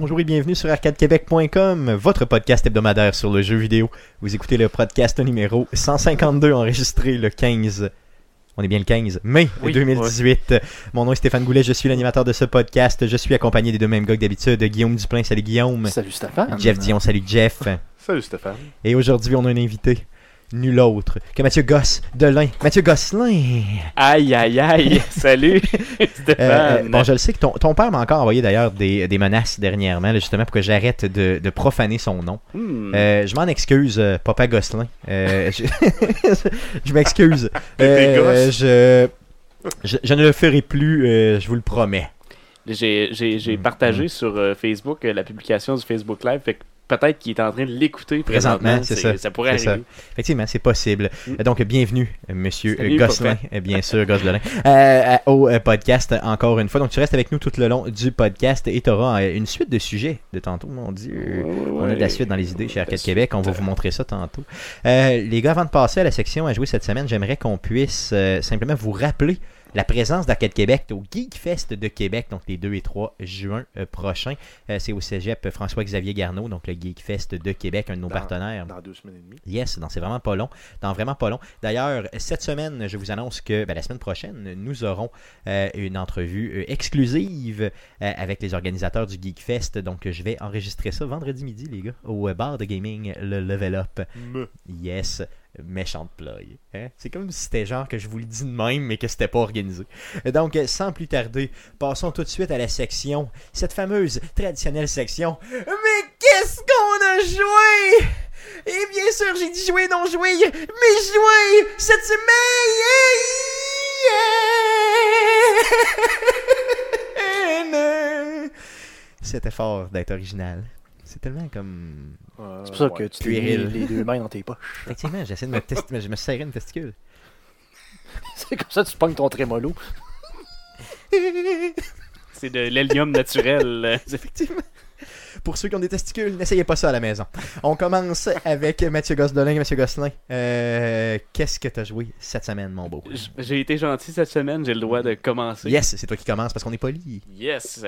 Bonjour et bienvenue sur arcadequebec.com, votre podcast hebdomadaire sur le jeu vidéo. Vous écoutez le podcast numéro 152 enregistré le 15 on est bien le 15 mai Oui, 2018. Mon nom est Stéphane Goulet, je suis l'animateur de ce podcast. Je suis accompagné des deux mêmes gars que d'habitude, Guillaume Duplain, salut Guillaume. Salut Stéphane. Jeff Dion, salut Jeff. Salut Stéphane. Et aujourd'hui, on a un invité, nul autre que Mathieu Gosse Delin. Mathieu Gosselin. Aïe, aïe, aïe. Salut, Euh, Stéphane. bon, je le sais que ton, ton père m'a encore envoyé d'ailleurs des, des menaces dernièrement, là, justement pour que j'arrête de, de profaner son nom. Hmm. Euh, je m'en excuse, euh, Papa Gosselin. Euh, je je m'excuse. Euh, je, je, je ne le ferai plus, euh, je vous le promets. J'ai Hmm. partagé sur euh, Facebook euh, la publication du Facebook Live. Fait que peut-être qu'il est en train de l'écouter Présentement, présentement. c'est ça. Ça pourrait C'est ça. arriver. Effectivement, c'est possible. Mm. Euh, Donc, bienvenue, monsieur euh, Gosselin, euh, bien sûr, Gosselin, euh, au euh, podcast, encore une fois. Donc, tu restes avec nous tout le long du podcast et tu auras une suite de sujets de tantôt, mon Dieu. On a de la suite dans les idées chez Arcade Québec. On va vous montrer ça tantôt. Euh, les gars, avant de passer à la section à jouer cette semaine, j'aimerais qu'on puisse euh, simplement vous rappeler la présence d'Arcade Québec au Geek Fest de Québec, donc les 2 et 3 juin euh, prochains. Euh, C'est au cégep François-Xavier Garneau, donc le Geek Fest de Québec, un de nos Dans- partenaires. Dans deux semaines et demie. Yes, non, c'est vraiment pas long. Dans vraiment pas long. D'ailleurs, cette semaine, je vous annonce que ben, la semaine prochaine, nous aurons euh, une entrevue exclusive euh, avec les organisateurs du Geek Fest. Donc, je vais enregistrer ça vendredi midi, les gars, au bar de gaming, le Level Up. Me. Yes, méchante plug. Hein? C'est comme si c'était genre que je vous le dis de même, mais que c'était pas organisé. Donc, euh, sans plus tarder, passons tout de suite à la section, cette fameuse traditionnelle section. Mais qu'est-ce qu'on a joué? Et bien sûr, j'ai dit jouer, non jouer, mais jouer cette semaine. C'était fort d'être original. C'est tellement comme. Euh, C'est pour ça ouais. que tu t'es mis les deux mains dans tes poches. Effectivement, j'essaie de me tester, je me serrais une testicule. C'est comme ça que tu pognes ton trémolo. C'est de l'hélium naturel. Effectivement. Pour ceux qui ont des testicules, n'essayez pas ça à la maison. On commence avec Mathieu Gosselin. Mathieu Gosselin, euh, qu'est-ce que tu as joué cette semaine, mon beau? J'ai été gentil cette semaine. J'ai le droit de commencer. Yes, c'est toi qui commences parce qu'on est poli. Yes.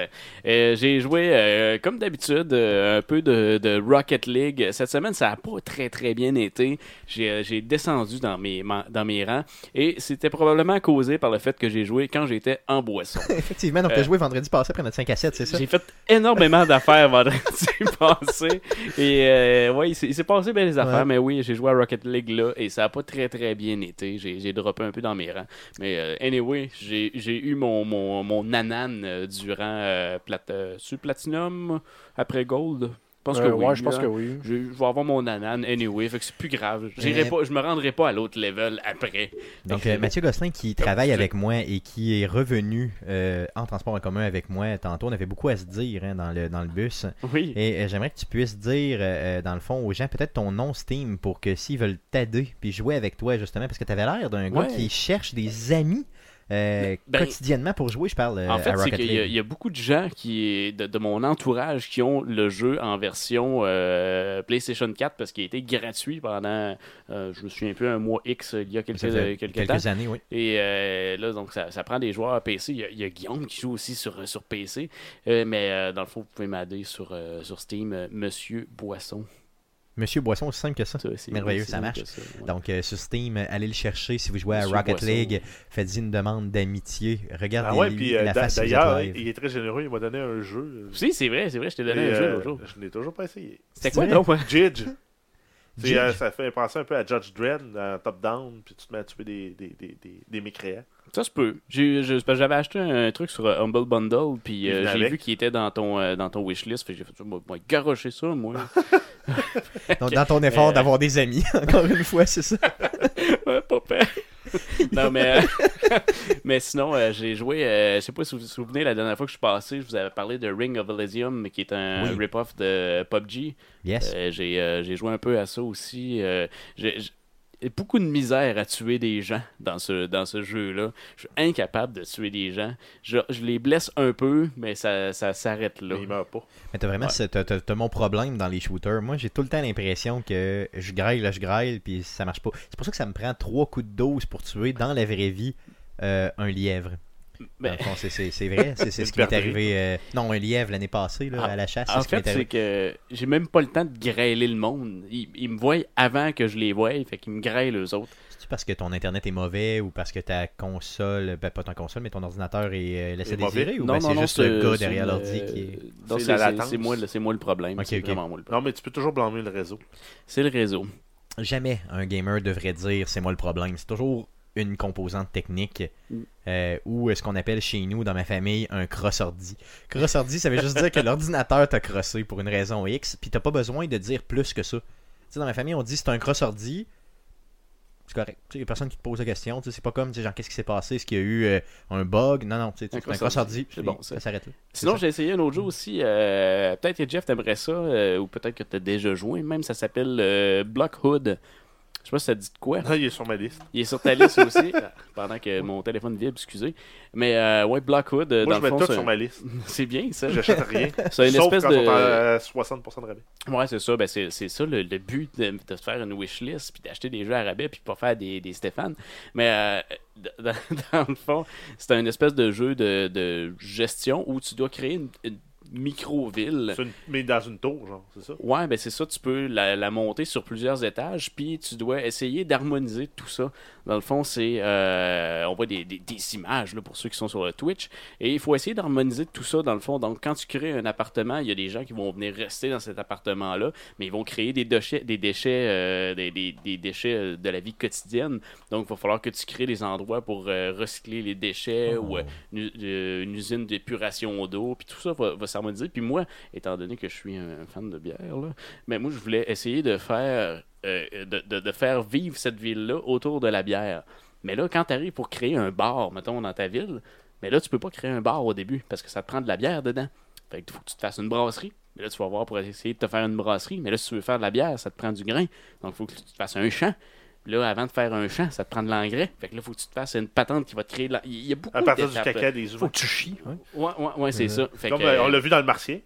Euh, j'ai joué, euh, comme d'habitude, euh, un peu de, de Rocket League. Cette semaine, ça n'a pas très très bien été. J'ai descendu dans mes, dans mes rangs et c'était probablement causé par le fait que j'ai joué quand j'étais en boisson. Effectivement, donc tu as joué vendredi passé après notre 5 à 7, c'est ça? J'ai fait énormément d'affaires vendredi passé. Et euh, ouais, il s'est passé bien les affaires, Ouais. mais oui, j'ai joué à Rocket League là et ça n'a pas très très bien été. J'ai droppé un peu dans mes rangs. Mais euh, anyway, j'ai j'ai eu mon, mon, mon nanan euh, durant euh, plat- sur Platinum après Gold. Je pense que Euh, oui. ouais, je pense que oui. Je je vais avoir mon nanan anyway, fait que c'est plus grave. J'irai Mais- pas, je me rendrai pas à l'autre level après. Donc, euh, Mathieu Gosselin qui travaille avec moi et qui est revenu euh, en transport en commun avec moi tantôt. On avait beaucoup à se dire hein, dans, le, dans le bus. Oui. Et euh, j'aimerais que tu puisses dire, euh, dans le fond, aux gens peut-être ton nom Steam pour que s'ils veulent t'aider puis jouer avec toi, justement, parce que tu avais l'air d'un gars qui cherche des amis euh, Ben- quotidiennement pour jouer. Je parle euh, En fait, c'est qu'il y, y a beaucoup de gens qui, de, de mon entourage qui ont le jeu en version euh, PlayStation 4 parce qu'il a été gratuit pendant, euh, je me souviens plus, un mois X il y a quelques, quelques, quelques temps. années, oui. Et là, donc, ça, ça prend des joueurs à PC. Il y a, il y a Guillaume qui joue aussi sur, sur PC. Mais dans le fond, vous pouvez m'aider sur, sur Steam, Monsieur Boisson. Monsieur Boisson, aussi simple que ça. C'est- Merveilleux, c'est ça marche. que ça, ouais. Donc, euh, sur Steam, allez le chercher. Si vous jouez à Monsieur Rocket Boisson. League, faites-y une demande d'amitié. Regardez Ah ouais, puis euh, la face d'ailleurs, il est très généreux, il m'a donné un jeu. Si, c'est vrai, c'est vrai, je t'ai donné un jeu euh, l'autre jour. Je n'ai toujours pas essayé. C'était c'est quoi donc? Jidge. C'est, Jidge. euh, ça fait penser un peu à Judge Dredd, top-down, puis tu te mets à tuer des, des, des, des, des mécréants. Ça se peut. J'avais acheté un truc sur euh, Humble Bundle, puis euh, j'ai vu qu'il était dans ton, euh, dans ton wishlist. Fait que j'ai fait ça, moi, moi, garocher ça, moi. Donc, dans ton effort Euh, d'avoir des amis, encore une fois, c'est ça. Ouais, pas peur. non, mais, euh, mais sinon, euh, j'ai joué. euh, je sais pas si vous vous souvenez, la dernière fois que je suis passé, je vous avais parlé de Ring of Elysium, qui est un Oui. rip-off de PUBG. Yes. Euh, j'ai euh, j'ai joué un peu à ça aussi. Euh, beaucoup de misère à tuer des gens dans ce, dans ce jeu-là. Je suis incapable de tuer des gens. Je, je les blesse un peu, mais ça, ça s'arrête là. Mais il meurt pas. Mais t'as vraiment Ouais. ce- t'as, t'as- t'as mon problème dans les shooters. Moi, j'ai tout le temps l'impression que je graille, là, je graille, puis ça marche pas. C'est pour ça que ça me prend trois coups de dose pour tuer dans la vraie vie euh, un lièvre. Dans Ben, le fond, c'est- vrai. C'est ce qui m'est arrivé. euh, non, un lièvre l'année passée là, Ah, à la chasse. en ce fait, c'est que j'ai même pas le temps de grêler le monde. Ils, ils me voient avant que je les voie, fait qu'ils me grêlent eux autres. C'est parce que ton internet est mauvais ou parce que ta console, ben pas ton console, mais ton ordinateur est euh, laissé désirer ou ben, c'est juste le gars derrière l'ordi qui est. Non, C'est moi, moi le problème. Vraiment moi le problème. Non, mais tu peux toujours blâmer le réseau. C'est le réseau. Jamais un gamer devrait dire c'est moi le problème. C'est toujours une composante technique Mm. euh, ou ce qu'on appelle chez nous dans ma famille un cross-ordi. Cross-ordi, ça veut juste dire que l'ordinateur t'a crossé pour une raison X, puis t'as pas besoin de dire plus que ça. Tu sais, dans ma famille, on dit c'est un cross-ordi. C'est correct. Il n'y a personne qui te pose la question. tu sais, C'est pas comme, tu sais, genre, qu'est-ce qui s'est passé? Est-ce qu'il y a eu euh, un bug? Non, non. tu sais, C'est Un cross-ordi. C'est bon, ça. s'arrête là. Sinon, j'ai essayé un autre jeu aussi. euh, peut-être que Jeff t'aimerait ça, euh, ou peut-être que t'as déjà joué. Même, ça s'appelle Blockhood. Je sais pas si ça dit de quoi. Non, il est sur ma liste. Il est sur ta liste aussi, pendant que mon téléphone vibre, excusez. Mais euh, ouais, Blockhood, euh, Moi, dans je le mets fond, tout c'est sur un- ma liste. c'est bien ça. J'achète rien. C'est une Sauf espèce quand de. on est à 60% de rabais. Ouais, c'est ça. Ben, c'est, c'est ça le, le but de, de se faire une wishlist puis d'acheter des jeux à rabais puis pas faire des, des Stéphane. Mais euh, dans, dans le fond, c'est un espèce de jeu de, de gestion où tu dois créer une, une micro-ville. Une- Mais dans une tour, genre, c'est ça? Ouais, ben c'est ça, tu peux la, la monter sur plusieurs étages, puis tu dois essayer d'harmoniser tout ça. Dans le fond, c'est. euh, on voit des, des- des images là, pour ceux qui sont sur le Twitch, et il faut essayer d'harmoniser tout ça dans le fond. Donc, quand tu crées un appartement, il y a des gens qui vont venir rester dans cet appartement-là, mais ils vont créer des déchets, des déchets, euh, des, des- déchets euh, de la vie quotidienne. Donc, il va falloir que tu crées des endroits pour euh, recycler les déchets ou une, euh, une usine d'épuration d'eau, puis tout ça va, va Puis moi, étant donné que je suis un fan de bière, mais moi, je voulais essayer de faire, euh, de, faire vivre cette ville-là autour de la bière. Mais là, quand tu arrives pour créer un bar, mettons, dans ta ville, mais là, tu peux pas créer un bar au début parce que ça te prend de la bière dedans. Fait faut que tu te fasses une brasserie. Mais là, tu vas voir pour essayer de te faire une brasserie. Mais là, si tu veux faire de la bière, ça te prend du grain. Donc, il faut que tu te fasses un champ. Puis là, avant de faire un champ, ça te prend de l'engrais. Fait que là, il faut que tu te fasses une patente qui va te créer de la... Il y a beaucoup À partir du caca des Faut humains. que tu chies. ouais. Ouais, ouais, ouais, c'est ça. Fait Comme que, euh, on l'a vu dans le Martien.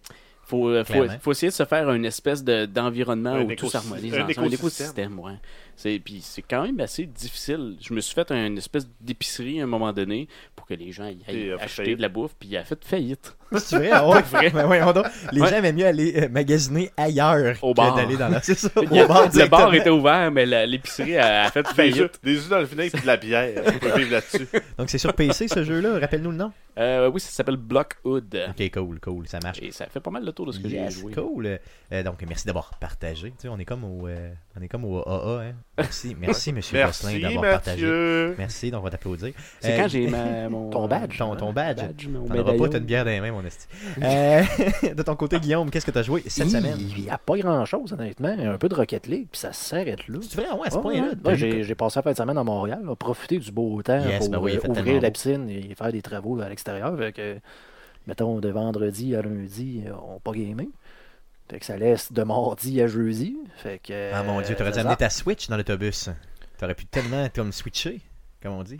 faut, euh, faut, faut essayer de se faire une espèce de- d'environnement où tout écosystème. s'harmonise. Un dans- Un écosystème. écosystème, ouais. C'est, puis c'est quand même assez difficile. Je me suis fait une espèce d'épicerie à un moment donné pour que les gens y aillent euh, acheter faillite. de la bouffe, puis il a fait faillite. C'est vrai, ah Ben. Les Ouais. gens aimaient mieux aller euh, magasiner ailleurs Au que bar. d'aller dans la. C'est ça, a- bar le bar était ouvert, mais l'épicerie a, a fait faillite. des œufs dans le vinaigre et de la bière. On peut vivre là-dessus. Donc c'est sur PC ce jeu-là, rappelle-nous le nom. Euh, oui, ça s'appelle Blockhood. Ok, cool, cool, ça marche. Et ça fait pas mal le tour de ce que Yes, j'ai joué. cool. Euh, donc merci d'avoir partagé. Tu sais, on est comme au, euh, on est comme au AA. Hein. Merci, merci Monsieur Gosselin Merci, d'avoir partagé. Merci, donc on va t'applaudir. C'est Euh, quand j'ai ma, mon... Ton badge. Ton, ton badge. mon T'en auras pas, t'as une bière dans les mains, mon esti. Euh, de ton côté, Guillaume, qu'est-ce que t'as joué cette Il- semaine? Il n'y a pas grand-chose, honnêtement. Un peu de Rocket League, puis ça s'arrête là. C'est vrai, ouais, à ce Ouais, point-là. ouais. Ouais, j'ai j'ai passé la fin de semaine à Montréal, là, profiter du beau temps Yes, pour ben oui, euh, ouvrir la piscine et faire des travaux à l'extérieur. Fait que, mettons, de vendredi à lundi, euh, on n'a pas gamé. Fait que ça laisse de mardi à jeudi. Fait que, Ah mon dieu, t'aurais dû euh, amener ta Switch dans l'autobus. T'aurais pu tellement comme switcher, comme on dit.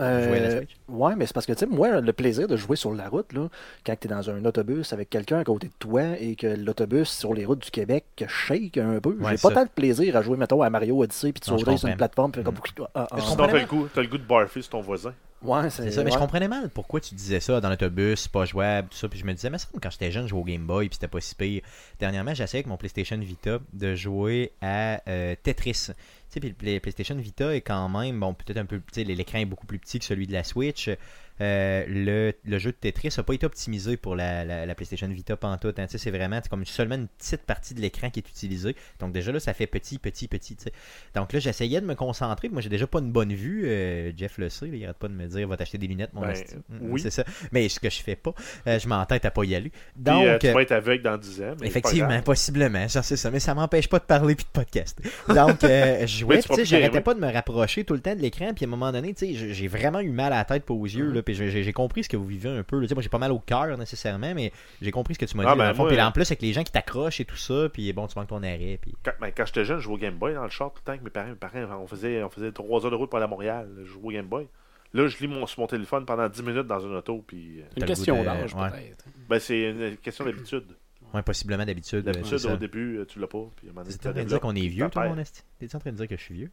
Euh, Jouer à la Switch. Ouais, mais c'est parce que, tu sais, moi, le plaisir de jouer sur la route, là, quand tu es dans un autobus avec quelqu'un à côté de toi et que l'autobus sur les routes du Québec shake un peu, Ouais, j'ai ça. pas tant de plaisir à jouer, mettons, à Mario Odyssey puis de sauter sur une plateforme. Puis comme, ah, ah, Je ah. Sinon, comprends t'as le, goût, t'as le goût de barfer sur ton voisin. Ouais, C'est ça, mais je comprenais mal pourquoi tu disais ça dans l'autobus, pas jouable, tout ça. Puis je me disais, mais ça, quand j'étais jeune, je jouais au Game Boy, puis c'était pas si pire. Dernièrement, essayé avec mon PlayStation Vita de jouer à euh, Tetris. Tu sais, puis le Play- PlayStation Vita est quand même, bon, peut-être un peu, tu sais, l'écran est beaucoup plus petit que celui de la Switch. Euh, le, le jeu de Tetris n'a pas été optimisé pour la, la, la PlayStation Vita pantoute. Hein. C'est vraiment c'est comme seulement une petite partie de l'écran qui est utilisée. Donc déjà là, ça fait petit, petit, petit. tu sais. Donc là, j'essayais de me concentrer. Moi, j'ai déjà pas une bonne vue. Euh, Jeff le sait. là, il arrête pas de me dire va t'acheter des lunettes, mon Ben, esti. Mm, oui. C'est ça. Mais ce que je fais pas, euh, je m'entête à pas y aller. Puis, Donc, euh, tu euh, vas être aveugle dans 10 ans. mais c'est Effectivement, possiblement, j'en sais ça, mais ça m'empêche pas de parler puis de podcast. Donc, euh, je jouais, j'arrêtais pas de me rapprocher tout le temps de l'écran, puis à un moment donné, j'ai- vraiment eu mal à la tête, pas aux yeux, Mhm. là, puis j'ai- compris ce que vous vivez un peu. là. Moi, j'ai pas mal au cœur nécessairement, mais j'ai compris ce que tu m'as Ah, dit. ben, dans le fond. moi, Puis là, euh, en plus, avec les gens qui t'accrochent et tout ça, puis bon, tu manques ton arrêt, puis Quand, ben, quand j'étais jeune, je jouais au Game Boy dans le char tout le temps avec mes parents. Mes parents, on faisait, on faisait 3 heures de route pour aller à Montréal. Je jouais au Game Boy. Là, je lis mon, sur mon téléphone pendant 10 minutes dans une auto. Puis, euh, Une question d'âge, ouais. peut-être. ben, c'est une question d'habitude. ouais, possiblement d'habitude. D'habitude, au début, euh, tu l'as pas. Puis, à un moment donné, T'es en train de dire qu'on est vieux, toi, mon esti? T'es en train de dire que je suis vieux?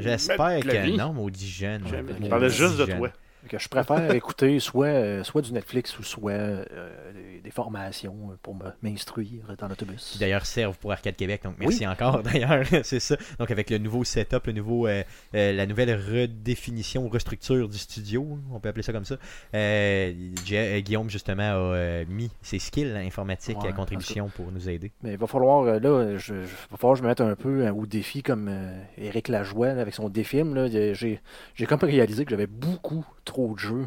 J'espère que non, maudit jeune. Je parlais juste de toi. Que je préfère écouter soit, euh, soit du Netflix ou soit euh, des, des formations pour m'instruire dans l'autobus. qui d'ailleurs servent pour Arcade Québec. Donc merci encore d'ailleurs, c'est ça. Donc avec le nouveau setup, le nouveau, euh, euh, la nouvelle redéfinition, restructure du studio, on peut appeler ça comme ça. Gu- Guillaume justement a mis ses skills informatiques Ouais, à contribution pour nous aider. Mais il va falloir, là, je, je- va falloir que je me mette un peu au défi comme Éric Lajoie là, avec son défilm. J'ai comme réalisé que j'avais beaucoup trop de jeux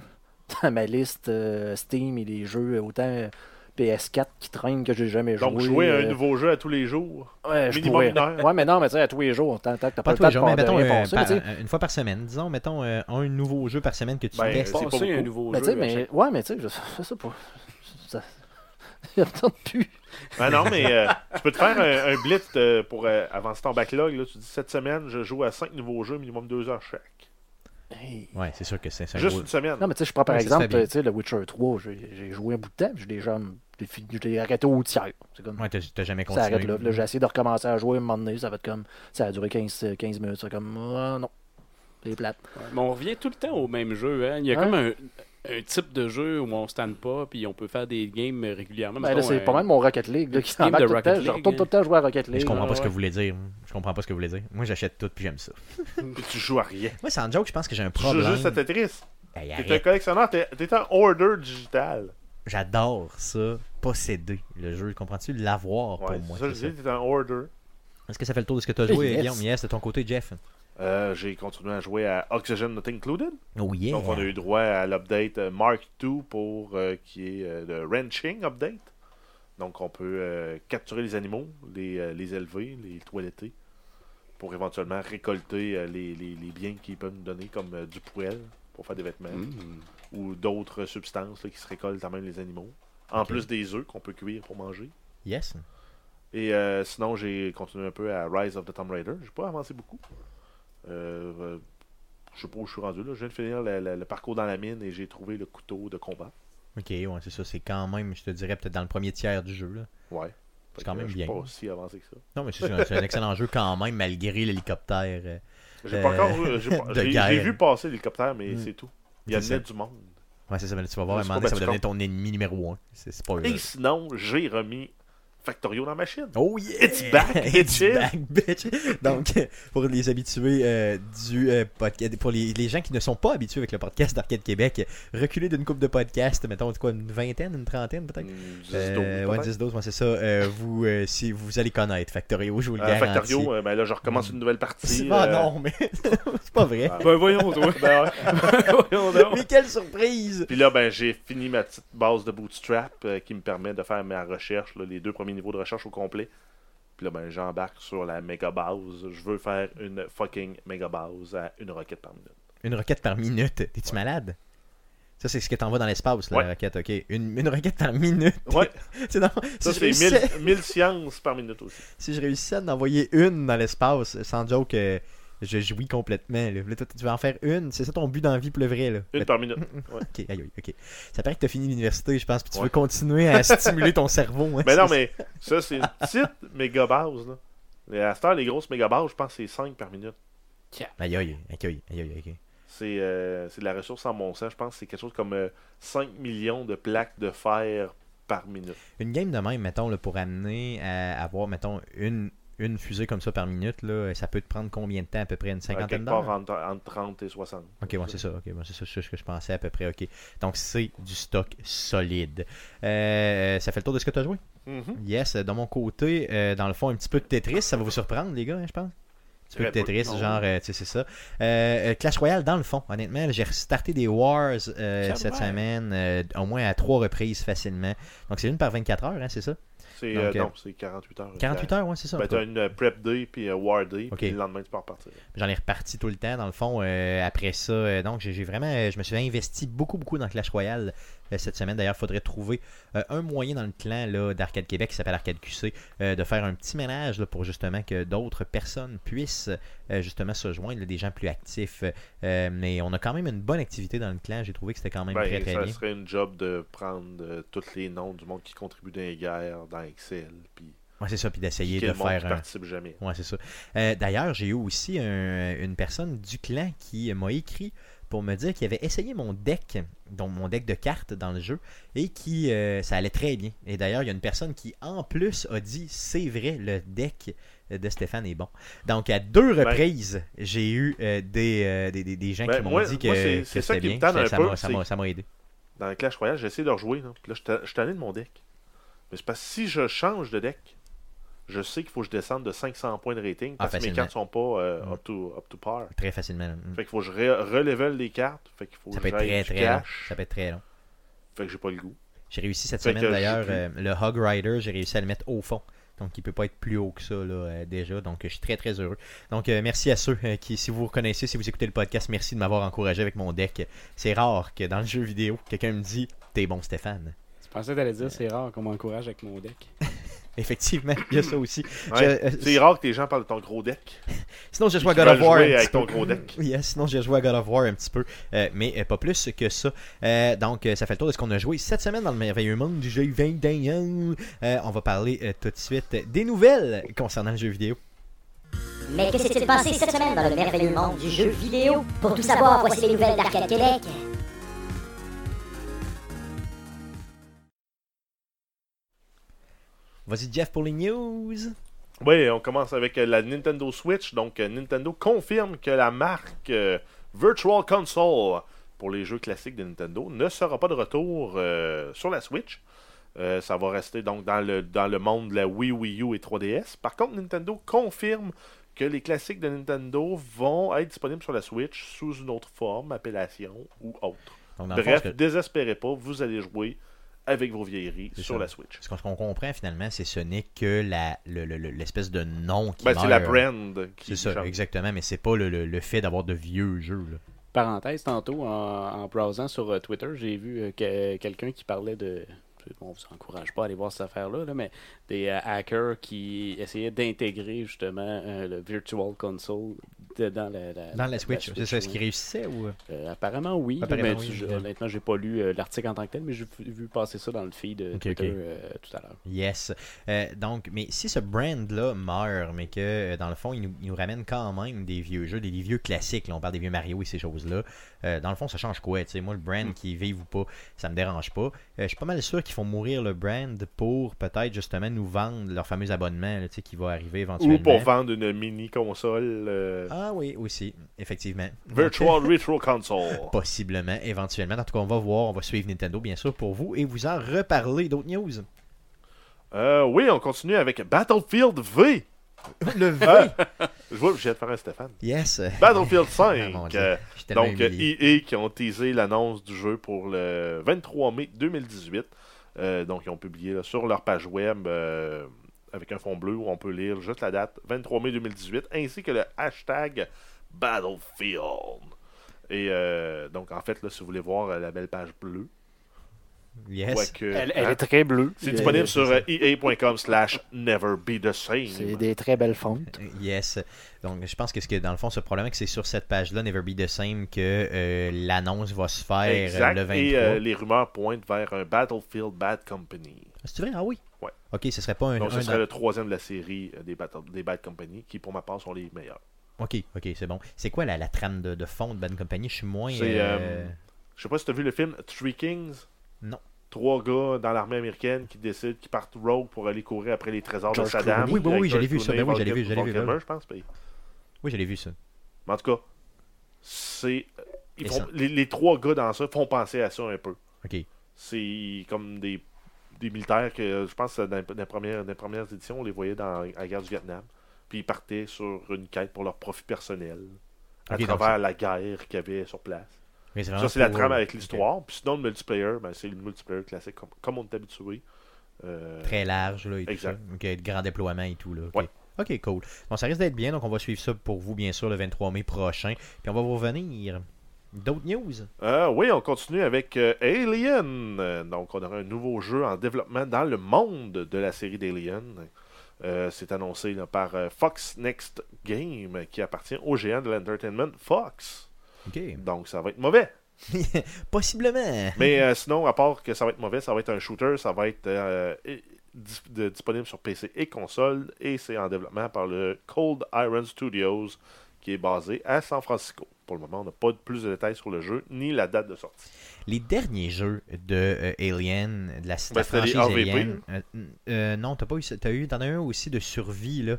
dans ma liste euh, Steam et les jeux euh, autant PS4 qui traînent que j'ai jamais joué. Donc, jouer à un euh, nouveau jeu à tous les jours. ouais, je minimum une heure. Ouais, mais non, mais tu sais, à tous les jours, tant, tant que t'as Pas pas, le jours, temps mais de mettons rien euh, par- mais euh, une fois par semaine. Disons, mettons euh, un nouveau jeu par semaine que tu Ben, testes. c'est pas un nouveau ben, jeu. mais, chaque- ouais, mais tu sais, je fais ça pour. Ça... Tente plus. Ah non, mais euh, tu peux te faire un, un blitz pour euh, avancer ton backlog. Là. Tu dis cette semaine, je joue à 5 nouveaux jeux, minimum 2 heures chaque. Hey. Ouais, c'est sûr que c'est un Juste gros- une semaine. Non, mais tu sais, je prends par Ouais, ça exemple, bien. tu sais, le Witcher 3, j'ai joué un bout de temps, puis j'ai déjà je l'ai l'ai arrêté au tiers. C'est comme. Ouais, t'as jamais ça arrête continué. là. Puis là, j'ai essayé de recommencer à jouer un moment donné, ça va être comme. Ça a duré 15, 15 minutes, c'est comme. Ah, non. C'est plate. Ouais, Mais on revient tout le temps au même jeu. Hein. Il y a Ouais. comme un, un type de jeu où on stand pas, puis on peut faire des games régulièrement. Ben, c'est un- pas mal mon Rocket League là, qui game de. Rocket Je League, retourne tout le temps jouer à Rocket League. Je comprends Ouais, pas ce que vous voulez dire. Je comprends pas ce que vous voulez dire. Moi, j'achète tout puis j'aime ça. Puis tu joues à rien. Moi, c'est en joke, je pense que j'ai un Tu joues problème. juste à Tetris. Hey, T'es un collectionneur, t'es t'es un order digital. J'adore ça, posséder le jeu. Comprends-tu? L'avoir Ouais, pour moi? c'est ça, je dis, t'es un order. Est-ce que ça fait le tour de ce que tu as joué, Yes. Guillaume? Yes, de ton côté, Jeff. Euh, J'ai continué à jouer à Oxygen Not Included. Oh yeah. Donc, on a eu droit à l'update euh, Mark II pour euh, qui est euh, le Ranching Update. Donc, on peut euh, capturer les animaux, les, euh, les élever, les toiletter, pour éventuellement récolter euh, les, les- les biens qu'ils peuvent nous donner, comme euh, du poêle pour faire des vêtements, Mm. ou d'autres substances là, qui se récoltent à même les animaux. En plus des œufs qu'on peut cuire pour manger. Yes. Et euh, sinon, j'ai continué un peu à Rise of the Tomb Raider. J'ai pas avancé beaucoup. Euh, euh, je sais pas où je suis rendu là. Je viens de finir le, le- le parcours dans la mine et j'ai trouvé le couteau de combat. Ok, ouais, c'est ça. C'est quand même, je te dirais, peut-être dans le premier tiers du jeu. Là. Ouais. C'est quand même euh, je bien. suis pas si avancé que ça. Non, mais c'est un excellent jeu quand même, malgré l'hélicoptère. euh. J'ai pas Euh, encore. euh, J'ai j'ai vu passer l'hélicoptère, mais Mm. c'est tout. Il y a ça. du monde. Ouais, c'est ça. mais tu vas voir, ça va devenir ton ennemi numéro 1. C'est c'est pas Et sinon, j'ai remis Factorio dans ma machine. Oh yeah! It's back, It's back, bitch! Donc, pour les habitués euh, du euh, podcast, pour les, les gens qui ne sont pas habitués avec le podcast d'Arcade Québec, reculer d'une coupe de podcast, mettons quoi, une vingtaine, une trentaine peut-être? Mm, 10, Euh, 12, ouais, peut-être. 10 12, moi c'est ça. Euh, vous, euh, si vous allez connaître Factorio, je vous le Euh, garantis. Factorio, euh, ben là, je recommence une nouvelle partie. C'est- Ah euh, non, mais c'est pas vrai. Ah. Ben voyons, toi. ben ouais. voyons donc. Mais quelle surprise! Puis là, ben, j'ai fini ma petite base de bootstrap euh, qui me permet de faire ma recherche, là, les deux premiers niveaux de recherche au complet. Puis là, ben, j'embarque sur la méga base. Je veux faire une fucking méga base à une roquette par minute. Une roquette par minute? T'es-tu malade? Ça, c'est ce que t'envoies dans l'espace, la Ouais. roquette, ok? Une, une roquette par minute? Ouais, dans- ça, si, c'est 1000, réussissais, 1000 sciences par minute aussi. si je réussissais à en envoyer une dans l'espace, sans joke, euh, je jouis complètement. Là. Là, toi, tu vas en faire une? C'est ça ton but dans la vie pour le vrai, là. Une par minute. Ouais. Ok, aïe, aïe, ok. Ça paraît que t'as fini l'université, je pense, puis tu Ouais. veux continuer à stimuler ton cerveau. hein, Mais non, mais ça, c'est une petite méga base. Là. Et à cette heure, les grosses méga bases, je pense que c'est 5 par minute. Aïe, aïe, aïe, aïe, aïe, aïe, aïe. C'est euh, c'est de la ressource en mon sens. Je pense que c'est quelque chose comme euh, 5 millions de plaques de fer par minute. Une game de même, mettons, là, pour amener à avoir, mettons, une, une fusée comme ça par minute, là, ça peut te prendre combien de temps? À peu près Une cinquantaine d'heures? entre, entre 30 et 60. Ok, ouais, c'est ça. Ok, bon, c'est ça, c'est ce que je pensais à peu près. Ok. Donc, c'est du stock solide. Euh, ça fait le tour de ce que tu as joué? Mhm. Yes. De mon côté, euh, dans le fond, un petit peu de Tetris, ça va vous surprendre, les gars, hein, je pense? Un petit peu de Tetris, genre, euh, tu sais, c'est ça. Euh, Clash Royale, dans le fond, honnêtement, j'ai restarté des Wars euh, cette semaine, au moins à trois reprises facilement. Donc, c'est une par 24 heures, hein, c'est ça? C'est Donc, euh, euh, non, c'est 48 heures. 48 heures, ouais, c'est ça. Ben, t'as une euh, prep day puis un war day, Ok. puis le lendemain tu peux repartir. J'en ai reparti tout le temps, dans le fond. euh, après ça, euh, donc j'ai vraiment, euh, je me suis investi beaucoup, beaucoup dans Clash Royale euh, cette semaine. D'ailleurs, il faudrait trouver euh, un moyen dans le clan d'Arcade Québec qui s'appelle Arcade QC euh, de faire un petit ménage là, pour justement que d'autres personnes puissent euh, justement se joindre, là, des gens plus actifs. Euh, mais on a quand même une bonne activité dans le clan. J'ai trouvé que c'était quand même Ben, très, très ça bien. serait une job de prendre euh, tous les noms du monde qui contribue dans les guerres, dans Excel, puis Ouais, c'est ça, puis d'essayer de faire qui un, participe jamais. Ouais, c'est ça. Euh, D'ailleurs, j'ai eu aussi un- une personne du clan qui m'a écrit pour me dire qu'il avait essayé mon deck, donc mon deck de cartes dans le jeu, et qui euh, ça allait très bien. Et d'ailleurs, il y a une personne qui en plus a dit c'est vrai, le deck de Stéphane est bon. Donc à deux Ben- reprises, j'ai eu euh, des, euh, des, des- des gens Ben, qui m'ont dit que, c'était bien. ça, m'a- aidé. Dans Clash Royale, j'ai essayé de rejouer. Là. Puis là, je suis tanné de mon deck. Mais c'est parce que si je change de deck, je sais qu'il faut que je descende de 500 points de rating Ah, parce que mes cartes sont pas euh, Mm. up, to, up to par. Très facilement. Mm. Fait qu'il faut que je re- relevel les cartes. Fait qu'il faut Ça que peut être très très long. Ça peut être très long. Fait que j'ai pas le goût. J'ai réussi cette Fait semaine je d'ailleurs, euh, le Hog Rider, j'ai réussi à le mettre au fond. Donc il peut pas être plus haut que ça là, euh, déjà. Donc je suis très très heureux. Donc euh, merci à ceux euh, qui, si vous reconnaissez, si vous écoutez le podcast, merci de m'avoir encouragé avec mon deck. C'est rare que dans le jeu vidéo, quelqu'un me dit T'es bon Stéphane. Tu pensais que t'allais dire c'est rare qu'on m'encourage avec mon deck. Effectivement, il y a ça aussi. Ouais. Je- euh, C'est rare que les gens parlent de ton gros deck. Sinon j'ai joué à God of War. un jouer petit avec peu. ton gros deck. Sinon j'ai joué à God of War un petit peu, euh, mais euh, pas plus que ça. Euh, donc euh, ça fait le tour de ce qu'on a joué cette semaine dans le merveilleux monde du jeu 21. Euh, on va parler euh, tout de suite des nouvelles concernant le jeu vidéo. Mais que s'est-il passé cette semaine dans le merveilleux monde du jeu vidéo? Pour tout savoir, voici les nouvelles d'Arcade Québec. Vas-y Jeff pour les news. Oui, on commence avec euh, la Nintendo Switch. Donc, euh, Nintendo confirme que la marque euh, Virtual Console pour les jeux classiques de Nintendo ne sera pas de retour euh, sur la Switch. Euh, ça va rester donc dans le, dans le monde de la Wii, Wii U et 3DS. Par contre, Nintendo confirme que les classiques de Nintendo vont être disponibles sur la Switch sous une autre forme, appellation ou autre. Bref, que- désespérez pas, vous allez jouer avec vos vieilleries sur ça. la Switch. ce qu'on comprend finalement, c'est ce n'est que la, le- le- le- l'espèce de nom qui Ben, c'est la brand qui C'est ça, change. exactement, mais c'est pas le, le- le fait d'avoir de vieux jeux. là. Parenthèse, tantôt, en, en browsant sur euh, Twitter, j'ai vu euh, que- quelqu'un qui parlait de. On vous encourage pas à aller voir cette affaire-là, là, mais des euh, hackers qui essayaient d'intégrer justement euh, le Virtual Console dans la, la- Dans la Switch, c'est oui. qu'ils réussissaient ou... Euh, apparemment oui, Apparemment, mais oui, tu- oui. honnêtement j'ai pas lu euh, l'article en tant que tel, mais j'ai vu- passer ça dans le feed de Twitter euh, tout à l'heure. Yes. Euh, donc, mais si ce brand-là meurt, mais que euh, dans le fond, il nous, il nous ramène quand même des vieux jeux, des, des vieux classiques, là, on parle des vieux Mario et ces choses-là, euh, dans le fond, ça change quoi tu sais, Moi, le brand qui vive ou pas, ça me dérange pas. Euh, je suis pas mal sûr qu'ils font mourir le brand pour peut-être justement nous vendre leur fameux abonnement là, tu sais, qui va arriver éventuellement. Ou pour vendre une mini console euh, Ah oui, aussi, effectivement. Virtual Retro Console. Possiblement, éventuellement. En tout cas, on va voir, on va suivre Nintendo, bien sûr, pour vous et vous en reparler. D'autres news? Euh, oui, on continue avec Battlefield V. Le V? Je vois, j'ai de faire un Stéphane. Yes Battlefield Ah, 5. mon Dieu. euh, Je suis tellement donc. EA qui ont teasé l'annonce du jeu pour le 23 mai 2018. Euh, donc, ils ont publié là, sur leur page web euh, avec un fond bleu où on peut lire juste la date 23 mai 2018 ainsi que le hashtag Battlefield. Et euh, donc, en fait, là, si vous voulez voir euh, la belle page bleue, Yes. Elle, elle hein, est très bleue. c'est disponible sur euh, ea.com slash never be the same. C'est des très belles fontes. Yes. Donc, je pense que, ce que dans le fond, ce problème, c'est que c'est sur cette page-là, Never Be the Same, que euh, l'annonce va se faire Exact. le 23. Et euh, les rumeurs pointent vers un Battlefield Bad Company. C'est vrai? Ah oui? Ok, ce serait pas un. Donc, ce un serait dans- le troisième de la série euh, des, Battle- des Bad Company, qui pour ma part sont les meilleurs. Ok, ok, c'est bon. C'est quoi la, la trame de, de fond de Bad Company? Je suis moins. C'est, euh, euh, Je sais pas si tu as vu le film Three Kings. Non. Trois gars dans l'armée américaine qui décident, qui partent rogue pour aller courir après les trésors George de Saddam. Clooney. Oui, oui, oui, vu, ça. Ben oui, Val- vu, Val vu, ben je pense. puis- Oui, je l'ai vu ça. Mais en tout cas, c'est. ils font- les, les trois gars dans ça font penser à ça un peu. Ok. C'est comme des, des militaires que je pense que dans, dans les premières, dans les premières éditions, on les voyait dans la guerre du Vietnam. Puis ils partaient sur une quête pour leur profit personnel à travers la guerre qu'il y avait sur place. Mais Ça, c'est la trame avec l'histoire. Puis sinon, le multiplayer, ben, c'est le multiplayer classique comme, comme on est habitué. Euh, Très large, là, et Exact. tout ça. Ok, de grand déploiement et tout, là. Ok. Ouais. Ok, cool. Bon, ça risque d'être bien, donc on va suivre ça pour vous, bien sûr, le 23 mai prochain. Puis on va vous revenir. D'autres news? Euh, oui, on continue avec euh, Alien. Donc, on aura un nouveau jeu en développement dans le monde de la série d'Alien. Euh, c'est annoncé là, par Fox Next Game, qui appartient au géant de l'entertainment Fox. Donc, ça va être mauvais. Possiblement. Mais sinon, à part que ça va être mauvais, ça va être un shooter, ça va être de- disponible sur PC et console, et c'est en développement par le Cold Iron Studios, qui est basé à San Francisco. Pour le moment, on n'a pas de plus de détails sur le jeu, ni la date de sortie. Les derniers jeux de euh, Alien, de la, Ben, franchise Alien. euh, euh, non, t'as pas eu. T'as eu, t'en as eu un aussi de survie, là.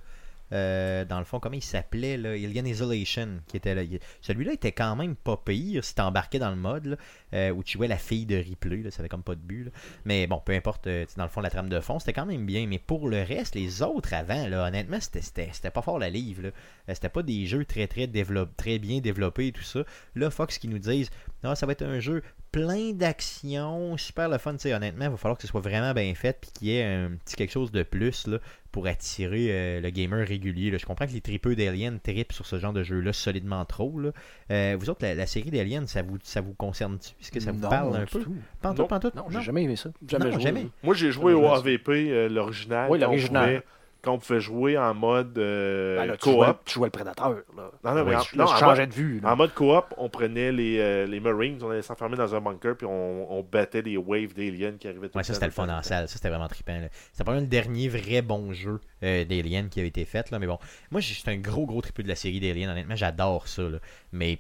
Euh, dans le fond, comment il s'appelait, là, Alien Isolation, qui était là. Il- Celui-là était quand même pas pire si t'embarquais dans le mode, là, euh, où tu jouais la fille de Ripley, ça avait comme pas de but. Mais bon, peu importe, euh, dans le fond, la trame de fond, c'était quand même bien. Mais pour le reste, les autres avant, là, honnêtement, c'était- pas fort la livre, C'était pas des jeux très, très, très bien développés et tout ça. Là, Fox qui nous disent, non, ça va être un jeu plein d'action, super le fun, tu sais, honnêtement, il va falloir que ce soit vraiment bien fait puis qu'il y ait un petit quelque chose de plus là, pour attirer euh, le gamer régulier. là. Je comprends que les tripeux d'Alien tripent sur ce genre de jeu-là solidement trop. Là. Euh, vous autres, la, la série d'Alien, ça vous, ça vous concerne-tu? Est-ce que ça vous Non, parle un peu? tout. Pantoute, Non. pantoute? Non, j'ai jamais aimé ça. Jamais Non, joué. jamais. Moi, j'ai joué au. AVP, euh, l'original. Oui, l'original. Quand on pouvait jouer en mode euh, Ben là, tu, jouais, coop. tu jouais le prédateur. Là. Non, non, mais Ouais, en- tu, non, en mode- de vue. là. En mode coop, on prenait les, euh, les Marines, on allait s'enfermer dans un bunker, puis on, on battait les waves d'aliens qui arrivaient tout Ouais, le ça c'était le fun en salle. Ça c'était vraiment trippant. là. C'était pas le dernier vrai bon jeu euh, d'Alien qui avait été fait. Là, mais bon, moi j'étais un gros gros tripeux de la série d'Alien. Honnêtement, j'adore ça. là. Mais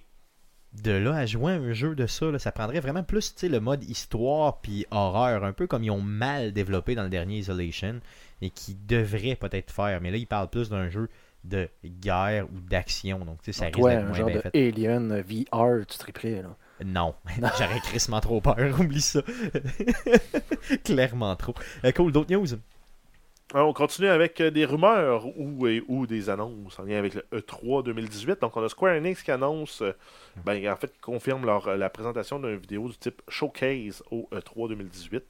de là à jouer à un jeu de ça, là, ça prendrait vraiment plus tu sais, le mode histoire puis horreur, un peu comme ils ont mal développé dans le dernier Isolation et qui devrait peut-être faire. Mais là, ils parlent plus d'un jeu de guerre ou d'action. Donc, tu sais, ça risque d'être un moins genre bien de fait. Alien VR, tu triperais. Là. Non, j'aurais crissement trop peur, oublie ça. Clairement trop. Euh, cool, d'autres news? Alors, on continue avec euh, des rumeurs ou, et- ou des annonces en lien avec le E E3 2018. Donc, on a Square Enix qui annonce, euh, ben, en fait, qui confirme leur, euh, la présentation d'une vidéo du type Showcase au E E3 2018.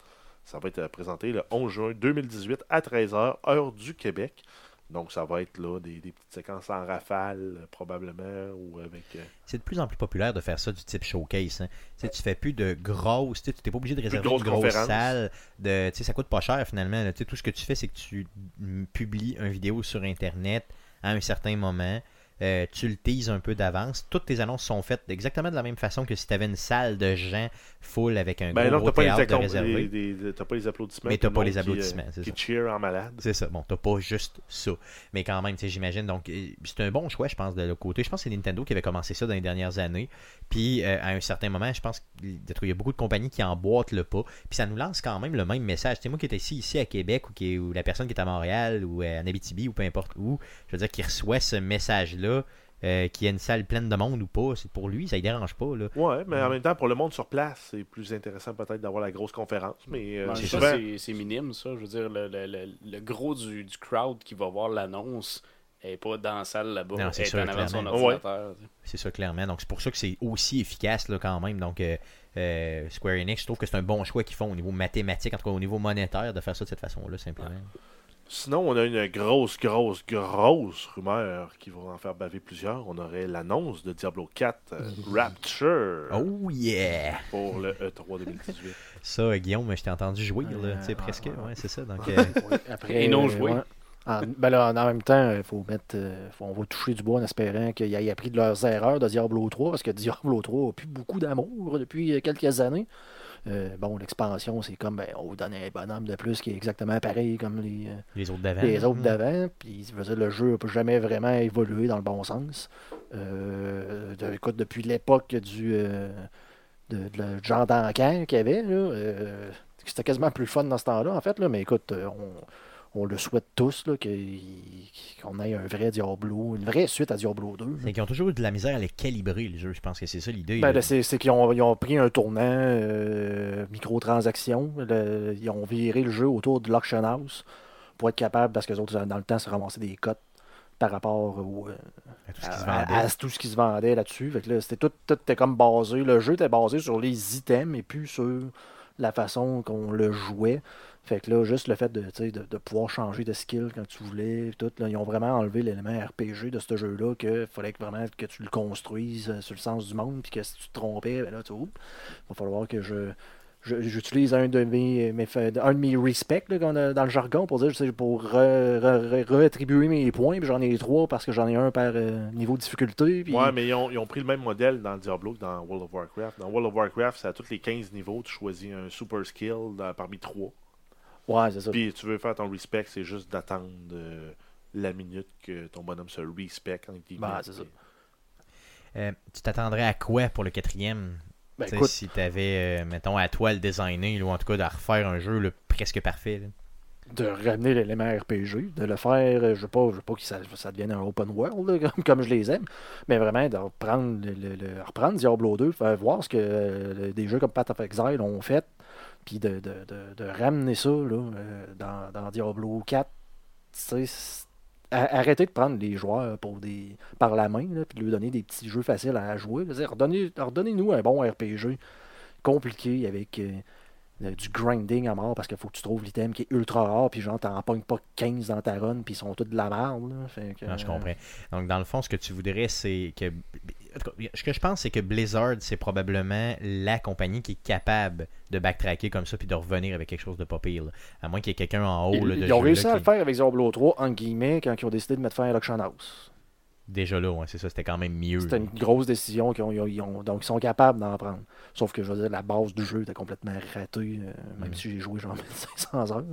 Ça va être euh, présenté le 11 juin 2018 à 13h, heure du Québec. Donc, ça va être là des, des petites séquences en rafale, euh, probablement, ou avec. euh, C'est de plus en plus populaire de faire ça du type showcase. Hein. Tu sais, tu fais plus de grosses, tu n'es pas obligé de réserver une grosse salle. De, tu sais, ça coûte pas cher finalement. là. Tu sais, tout ce que tu fais, c'est que tu publies une vidéo sur Internet à un certain moment. Euh, tu le teases un peu d'avance. Toutes tes annonces sont faites exactement de la même façon que si tu avais une salle de gens full avec un Ben gros, non, gros t'as pas, les théâtre de réservé. t'as pas les applaudissements. Mais t'as pas les qui, euh, applaudissements, c'est Qui ça. cheer en malade. C'est ça. Bon, t'as pas juste ça. Mais quand même, tu sais, j'imagine. Donc, euh, c'est un bon choix, je pense, de l'autre côté. Je pense que c'est Nintendo qui avait commencé ça dans les dernières années. Puis, euh, à un certain moment, je pense qu'il y a beaucoup de compagnies qui emboîtent le pas. Puis, ça nous lance quand même le même message. Tu sais, moi qui étais ici, ici à Québec, ou, qui, ou la personne qui est à Montréal, ou en Abitibi, ou peu importe où, je veux dire, qui reçoit ce message-là, euh, qu'il y a une salle pleine de monde ou pas, c'est pour lui, ça ne dérange pas. Là. Ouais, mais en même temps, pour le monde sur place, c'est plus intéressant peut-être d'avoir la grosse conférence. Mais euh, Ouais, c'est ça, souvent- c'est c'est minime, ça. Je veux dire, le, le- le- le gros du, du crowd qui va voir l'annonce n'est pas dans la salle là-bas. Non, c'est sûr. C'est ça, clairement. Donc, c'est pour ça que c'est aussi efficace là, quand même. Donc, euh, euh, Square Enix, je trouve que c'est un bon choix qu'ils font au niveau mathématique, en tout cas au niveau monétaire, de faire ça de cette façon-là, simplement. Sinon, on a une grosse, grosse, grosse rumeur qui va en faire baver plusieurs. On aurait l'annonce de Diablo 4 euh, Rapture Oh yeah! pour le E E3 2018. Ça, Guillaume, je t'ai entendu jouer, là, Euh, tu sais, ah, presque. ouais. Ouais, c'est ça. Donc, euh, Ouais, après, Et non euh, ouais. En, ben là, en même temps, il faut mettre. faut- on va toucher du bois en espérant qu'ils aient appris de leurs erreurs de Diablo 3, parce que Diablo 3 n'a plus beaucoup d'amour depuis quelques années. Euh, bon, l'expansion, c'est comme ben, on vous donne un bonhomme de plus qui est exactement pareil comme les, euh, les autres d'avant. les autres d'avant. Puis le jeu n'a jamais vraiment évolué dans le bon sens. Euh, de- écoute, depuis l'époque du, euh, de, de le genre d'enquête qu'il y avait, c'était quasiment plus fun dans ce temps-là, en fait. Là, mais écoute, on, on le souhaite tous qu'on ait un vrai Diablo, une vraie suite à Diablo 2. C'est qu'ils ont toujours eu de la misère à les calibrer, les jeux. Je pense que c'est ça l'idée. Ben, c'est qu'ils ont, ils ont pris un tournant euh, microtransactions. Le- ils ont viré le jeu autour de l'auction house pour être capable, parce que les autres, dans le temps, se ramassaient des cotes par rapport au, euh, À tout ce qui se vendait. là-dessus. Là, c'était tout, tout était comme basé. Le jeu était basé sur les items et plus sur la façon qu'on le jouait. Fait que là, juste le fait de, de, pouvoir changer de skill quand tu voulais, tout, ils ont vraiment enlevé l'élément RPG de ce jeu-là, qu'il fallait que vraiment que tu le construises euh, sur le sens du monde, puis que si tu te trompais, ben là, tu oups, va falloir que je. J'utilise un de mes, mes un de mes respects dans le jargon pour dire, pour réattribuer mes points, j'en ai trois parce que j'en ai un par euh, niveau de difficulté. Ouais, mais ils ont, ils ont pris le même modèle dans Diablo que dans World of Warcraft. Dans World of Warcraft, c'est à tous les 15 niveaux, tu choisis un super skill dans- parmi trois. Ouais, c'est ça. Puis tu veux faire ton respect, c'est juste d'attendre euh, la minute que ton bonhomme se respect. guillemets. Ben, c'est ça. Euh, tu t'attendrais à quoi pour le quatrième? Ben, écoute, Si tu avais, mettons, à toi le designer, ou en tout cas de refaire un jeu là, presque parfait. là. de ramener l'élément RPG, de le faire, euh, je veux pas, je veux pas que ça, ça devienne un open world là, comme, comme je les aime, mais vraiment de reprendre, le, le- le- reprendre Diablo 2, faire voir ce que euh, des jeux comme Path of Exile ont fait, puis de, de, de, de ramener ça là, euh, dans, dans Diablo 4. Tu sais, c'est- a- Arrêtez de prendre les joueurs pour des, par la main, là, puis de leur donner des petits jeux faciles à jouer. Redonnez- Redonnez-nous un bon RPG compliqué avec euh, euh, du grinding à mort parce qu'il faut que tu trouves l'item qui est ultra rare, puis genre, t'en pognes pas 15 dans ta run, puis ils sont tous de la merde. là. Fait que, Non, je comprends. Donc, dans le fond, ce que tu voudrais, c'est que. Ce que je pense, c'est que Blizzard, c'est probablement la compagnie qui est capable de backtracker comme ça puis de revenir avec quelque chose de pas pire. là. À moins qu'il y ait quelqu'un en haut. Ils, là, de ils ont réussi à qui- le faire avec Diablo 3, en guillemets, quand ils ont décidé de mettre fin à l'Auction House. Déjà là, ouais, c'est ça, c'était quand même mieux. C'était une grosse décision qu'ils ont, ils donc ils sont capables d'en prendre. Sauf que je veux dire, la base du jeu était complètement ratée, euh, même Mm. si j'ai joué genre 1500 heures.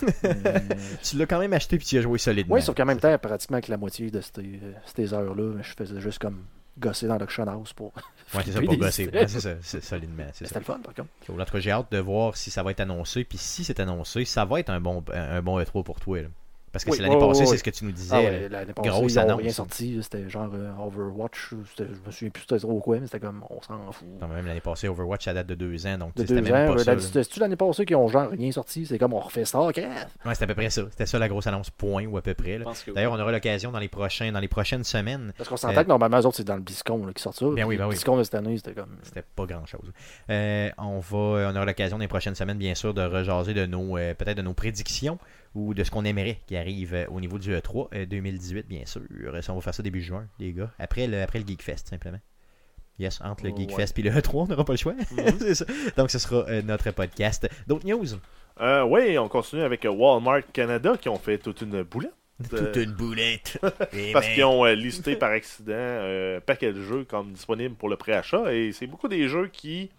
Tu l'as quand même acheté puis tu y as joué solidement. Oui, sauf qu'en même temps, pratiquement que la moitié de ces, euh, ces heures-là, je faisais juste comme gosser dans l'Auction House pour. Ouais, c'est ça, pour gosser. Ouais, c'est ça, c'est solidement. c'est C'était le fun, par contre. En tout cas, j'ai hâte de voir si ça va être annoncé. Puis si c'est annoncé, ça va être un bon, un bon E3 pour toi. là. Parce que Oui, c'est l'année passée, c'est ce que tu nous disais. Ah ouais, l'année passée, grosse ils n'ont annonce. rien sorti. C'était genre euh, Overwatch. Je me souviens plus c'était trop quoi, mais c'était comme on s'en fout. Non, même l'année passée, Overwatch, ça date de deux ans. Donc, De tu c'était deux même ans, pas euh, ça. l'année- là. c'était-tu l'année passée qu'ils ont genre rien sorti? C'est comme on refait ça, ok Ouais, c'était à peu près ça. C'était ça la grosse annonce, point ou à peu près. Que. D'ailleurs, on aura l'occasion dans les prochains, dans les prochaines semaines. Parce qu'on s'entend Euh, que normalement, eux autres, c'est dans le BlizzCon là, qui sort ça. Bien oui, ben le oui. BlizzCon de cette année, c'était comme. C'était pas grand chose. on va, on aura l'occasion dans les prochaines semaines, bien sûr, de rejaser de nos, euh, peut-être de nos prédictions ou de ce qu'on aimerait qui arrive euh, au niveau du E3 euh, 2018, bien sûr. Ça, on va faire ça début juin, les gars. Après le, après le Geekfest, simplement. Yes, entre le Ouais. Geekfest et le E3, on n'aura pas le choix. C'est ça. Donc, ce sera euh, notre podcast. D'autres news? Euh, oui, on continue avec euh, Walmart Canada qui ont fait toute une boulette. Toute une boulette. Eh Parce ben, qu'ils ont euh, listé par accident euh, un paquet de jeux comme disponibles pour le préachat. Et c'est beaucoup des jeux qui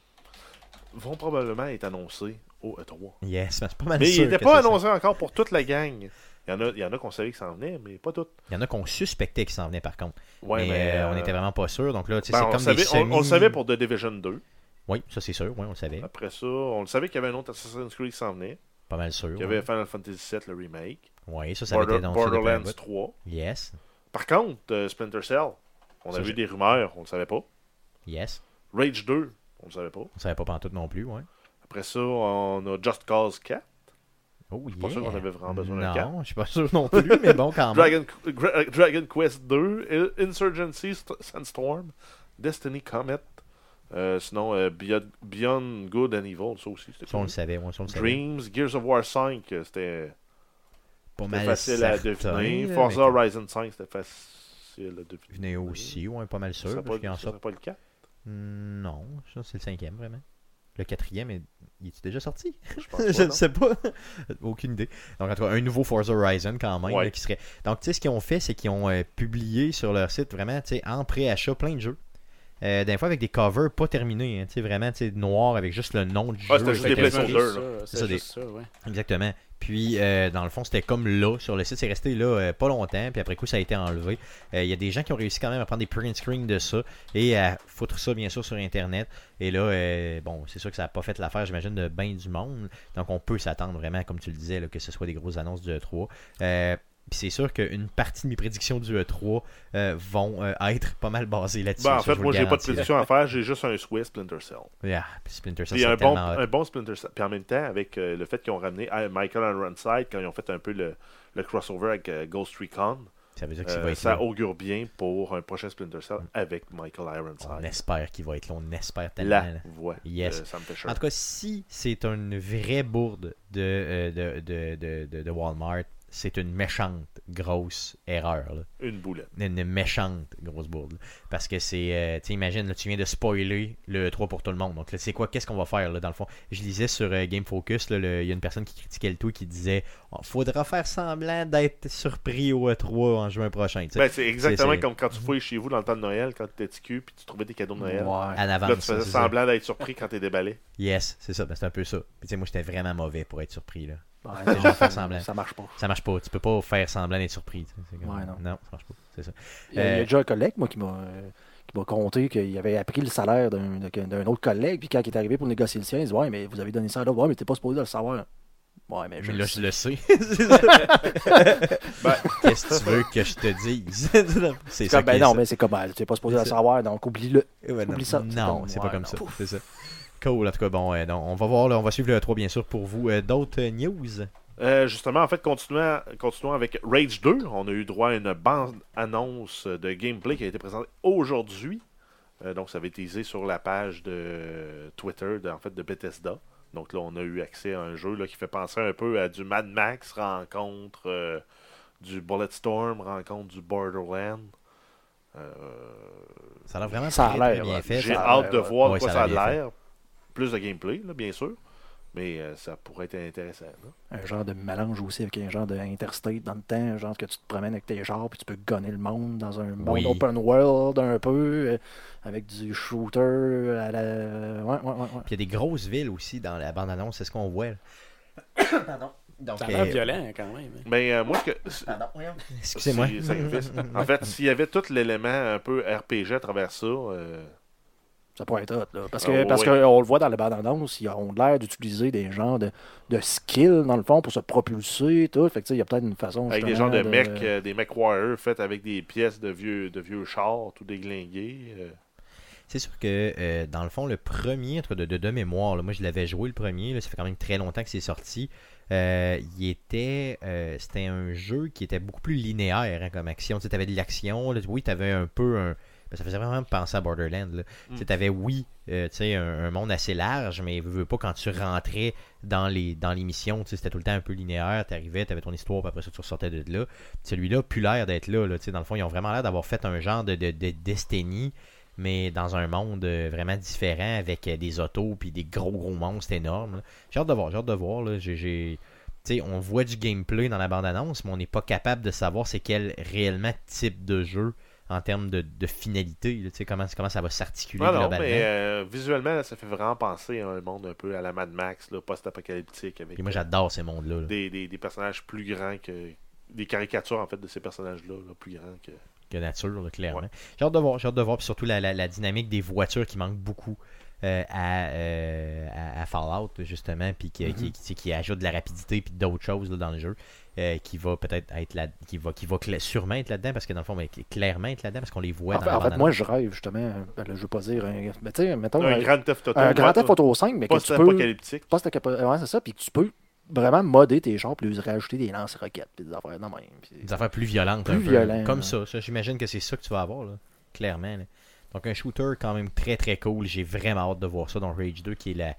vont probablement être annoncés au E3. Yes, c'est pas mal Mais sûr n'étaient que pas ça. annoncés encore pour toute la gang. Il y en a, il y en a qu'on savait que ça en venait, mais pas toutes. Il y en a qu'on suspectait qu'ils s'en venaient par contre. Ouais, mais mais, euh, on euh, n'était vraiment pas sûr. Donc là, tu sais, ben, c'est on, comme savait, des on- le savait pour The Division 2. Oui, ça c'est sûr. Oui, on le savait. Après ça, on le savait qu'il y avait un autre Assassin's Creed qui s'en venait. Pas mal sûr. Il y avait Final Fantasy VII, le remake. Oui, ça, ça avait été Border- annoncé Borderlands bout. 3. Yes, Par contre, euh, Splinter Cell, on Ça, a vu des rumeurs, on le savait pas. yes. Rage 2, on le savait pas. On savait pas pantoute non plus, ouais. Après ça, on a Just Cause 4. Oh, suis pas sûr qu'on avait vraiment besoin d'un Non, je suis pas sûr non plus, mais bon, quand même. Dragon, Gra- Dragon Quest 2, I- Insurgency St- Sandstorm, Destiny Comet. Euh, sinon, euh, Beyond, Beyond Good and Evil, ça aussi. Ça, on le savait, ça, on le savait. Dreams, Gears of War 5, euh, c'était Pas mal facile à deviner. là, Forza Horizon 5, c'était facile à deviner. Venait aussi, ouais, pas mal Ça sûr. serait parce pas, en ça serait pas le cas. Hmm, Non, ça c'est le cinquième, vraiment. Le quatrième, est... il est déjà sorti? Je pense pas, je ne sais pas. Aucune idée. Donc, en tout cas, un nouveau Forza Horizon quand même. Ouais. là, qui serait... Donc, tu sais, ce qu'ils ont fait, c'est qu'ils ont euh, publié sur leur site vraiment, tu sais, en préachat, plein de jeux. Euh, des fois avec des covers pas terminés, hein, tu sais, vraiment, tu sais, noir avec juste le nom du Ah, jeu. c'était juste Fait des C'est juste ça, ouais. Exactement. Puis, euh, dans le fond, c'était comme là, sur le site, c'est resté là euh, pas longtemps, puis après coup, ça a été enlevé. Euh, Il y a des gens qui ont réussi quand même à prendre des print screens de ça et à foutre ça, bien sûr, sur Internet. Et là, euh, bon, c'est sûr que ça n'a pas fait l'affaire, j'imagine, de bien du monde. Donc, on peut s'attendre vraiment, comme tu le disais, là, que ce soit des grosses annonces du E3. Puis c'est sûr qu'une partie de mes prédictions du E3 euh, vont euh, être pas mal basées là-dessus. Ben, en fait, moi, j'ai pas de prédiction à faire, j'ai juste un souhait Splinter Cell. Puis Splinter Cell, c'est un bon, un Splinter Cell. Puis en même temps, avec euh, le fait qu'ils ont ramené Michael Ironside, quand ils ont fait un peu le, le crossover avec Ghost Recon, Ça veut dire que ça va être ça là. augure bien pour un prochain Splinter Cell avec Michael On Ironside. espère qu'il va être là, on espère tellement. La voix. Yes. Chier. En tout cas, si c'est une vraie bourde de, de, de, de, de- de Walmart, c'est une méchante grosse erreur. là. Une boulette. Une méchante grosse bourde. là. Parce que c'est. euh, tu sais, imagine, là, tu viens de spoiler le 3 pour tout le monde. Donc là, c'est quoi Qu'est-ce qu'on va faire là, dans le fond? Je lisais sur euh, Game Focus, là, il y a une personne qui critiquait le tout et qui disait Oh, faudra faire semblant d'être surpris au E3 en juin prochain. tu. Ben, c'est exactement comme quand tu fouilles chez vous dans le temps de Noël, quand tu étais TQ, puis tu trouvais des cadeaux de Noël. Ouais. en Là, avance. tu faisais semblant d'être surpris quand t'es déballé. Yes, c'est ça. Ben, c'est un peu ça. Puis tu sais, moi, j'étais vraiment mauvais pour être surpris. là. Ouais, C'est non, genre faire semblant. Ça marche pas. Ça marche pas. Tu peux pas faire semblant d'être surpris. comme- Ouais, non. ça marche pas. C'est ça. Il y, a, il y a Euh, déjà un collègue, moi, qui m'a euh, qui m'a conté qu'il avait appris le salaire d'un d'un autre collègue, puis quand il est arrivé pour négocier le sien, il dit Ouais, mais vous avez donné ça à l'autre, ouais, mais t'es pas supposé de le savoir. Ouais, mais je Mais là, sais. je le sais. Ben, Qu'est-ce que tu veux que je te dise? c'est Comme, ben non, ça. mais c'est comme, tu t'es pas supposé le ça. savoir, donc oublie-le. Ben non. Oublie ça. Non, c'est pas ouais, comme non. ça. C'est ça. Cool, en tout cas, bon, euh, donc, on va voir, là, on va suivre le 3 bien sûr pour vous. Euh, D'autres euh, news? Euh, justement, en fait, continuons, continuons avec Rage 2. On a eu droit à une bande-annonce de gameplay qui a été présentée aujourd'hui. Euh, donc, ça avait été teasé sur la page de Twitter, de, en fait, de Bethesda. Donc là, on a eu accès à un jeu là, qui fait penser un peu à du Mad Max rencontre euh, du Bulletstorm, rencontre du Borderland. Euh, Ça a l'air vraiment Ça a très, l'air, très bien fait. J'ai hâte de voir ouais. de quoi ça a l'air. Plus de gameplay, là, bien sûr. Mais euh, ça pourrait être intéressant. là. Un genre de mélange aussi avec un genre de interstate dans le temps, un genre que tu te promènes avec tes genres puis tu peux gonner le monde dans un monde Oui. open world un peu, euh, avec du shooter à la. Ouais, ouais, ouais. ouais. Puis il y a des grosses villes aussi dans la bande-annonce, c'est ce qu'on voit. là. Pardon. Donc, Ça a l'air euh, violent quand même. hein. Mais euh, moi, ce que, Pardon. Excusez-moi. En fait, s'il y avait tout l'élément un peu RPG à travers ça, euh, Ça pourrait être hot, là. Parce Ah, que parce qu'on le voit dans la bande-annonce, ils ont l'air d'utiliser des genres de, de skills, dans le fond, pour se propulser, tout. Fait que, il y a peut-être une façon. avec des genres de mecs, euh, des mech warriors faits avec des pièces de vieux, de vieux chars, tout déglingués. euh. C'est sûr que, euh, dans le fond, le premier, entre de, de, de mémoire, là, moi je l'avais joué le premier, là, ça fait quand même très longtemps que c'est sorti. Euh, il était, euh, c'était un jeu qui était beaucoup plus linéaire hein, comme action. Tu avais de l'action, oui, tu avais un peu un. Ben, ça faisait vraiment penser à Borderlands. là. Mm. Tu avais, oui, euh, un, un monde assez large, mais veux, veux pas quand tu rentrais dans les, dans les missions, c'était tout le temps un peu linéaire. Tu arrivais, tu avais ton histoire, puis après ça, tu ressortais de là. Celui-là, plus l'air d'être là, là. tu sais, Dans le fond, ils ont vraiment l'air d'avoir fait un genre de, de, de Destiny mais dans un monde euh, vraiment différent avec euh, des autos puis des gros gros monstres énormes. J'ai hâte de voir, j'ai hâte de voir. Là. Sais, on voit du gameplay dans la bande-annonce, mais on n'est pas capable de savoir c'est quel réellement type de jeu en termes de, de finalité. là. Tu sais, comment, comment ça va s'articuler Ah globalement? mais euh, visuellement, là, ça fait vraiment penser à un monde un peu à la Mad Max, post-apocalyptique, avec Puis moi euh, j'adore ces mondes-là. là. des, des, des personnages plus grands que. Des caricatures, en fait, de ces personnages-là, là, plus grands que. que nature, clairement. Ouais. J'ai hâte de voir, j'ai hâte de voir, puis surtout la, la- la dynamique des voitures qui manque beaucoup euh, à, euh, Fallout, justement, puis qui, qui, qui, qui ajoute de la rapidité puis d'autres choses là, dans le jeu, euh, qui va peut-être être là, qui va, qui va sûrement être là-dedans, parce que dans le fond, mais clairement être là-dedans, parce qu'on les voit En dans fait, la en fait, moi, je rêve, justement. ben là, je veux pas dire. Un, mais tu sais, mettons. un un, Grand Theft Auto. un Grand Theft Auto 5, mais que tu peux. Ouais, c'est ça, puis que tu peux vraiment modder tes genres, puis rajouter des lance-roquettes, puis des affaires même. Des affaires plus violentes. Plus un peu. Comme ça. ça J'imagine que c'est ça que tu vas avoir, là. clairement. là. Donc un shooter quand même très très cool. J'ai vraiment hâte de voir ça dans Rage 2, qui est la,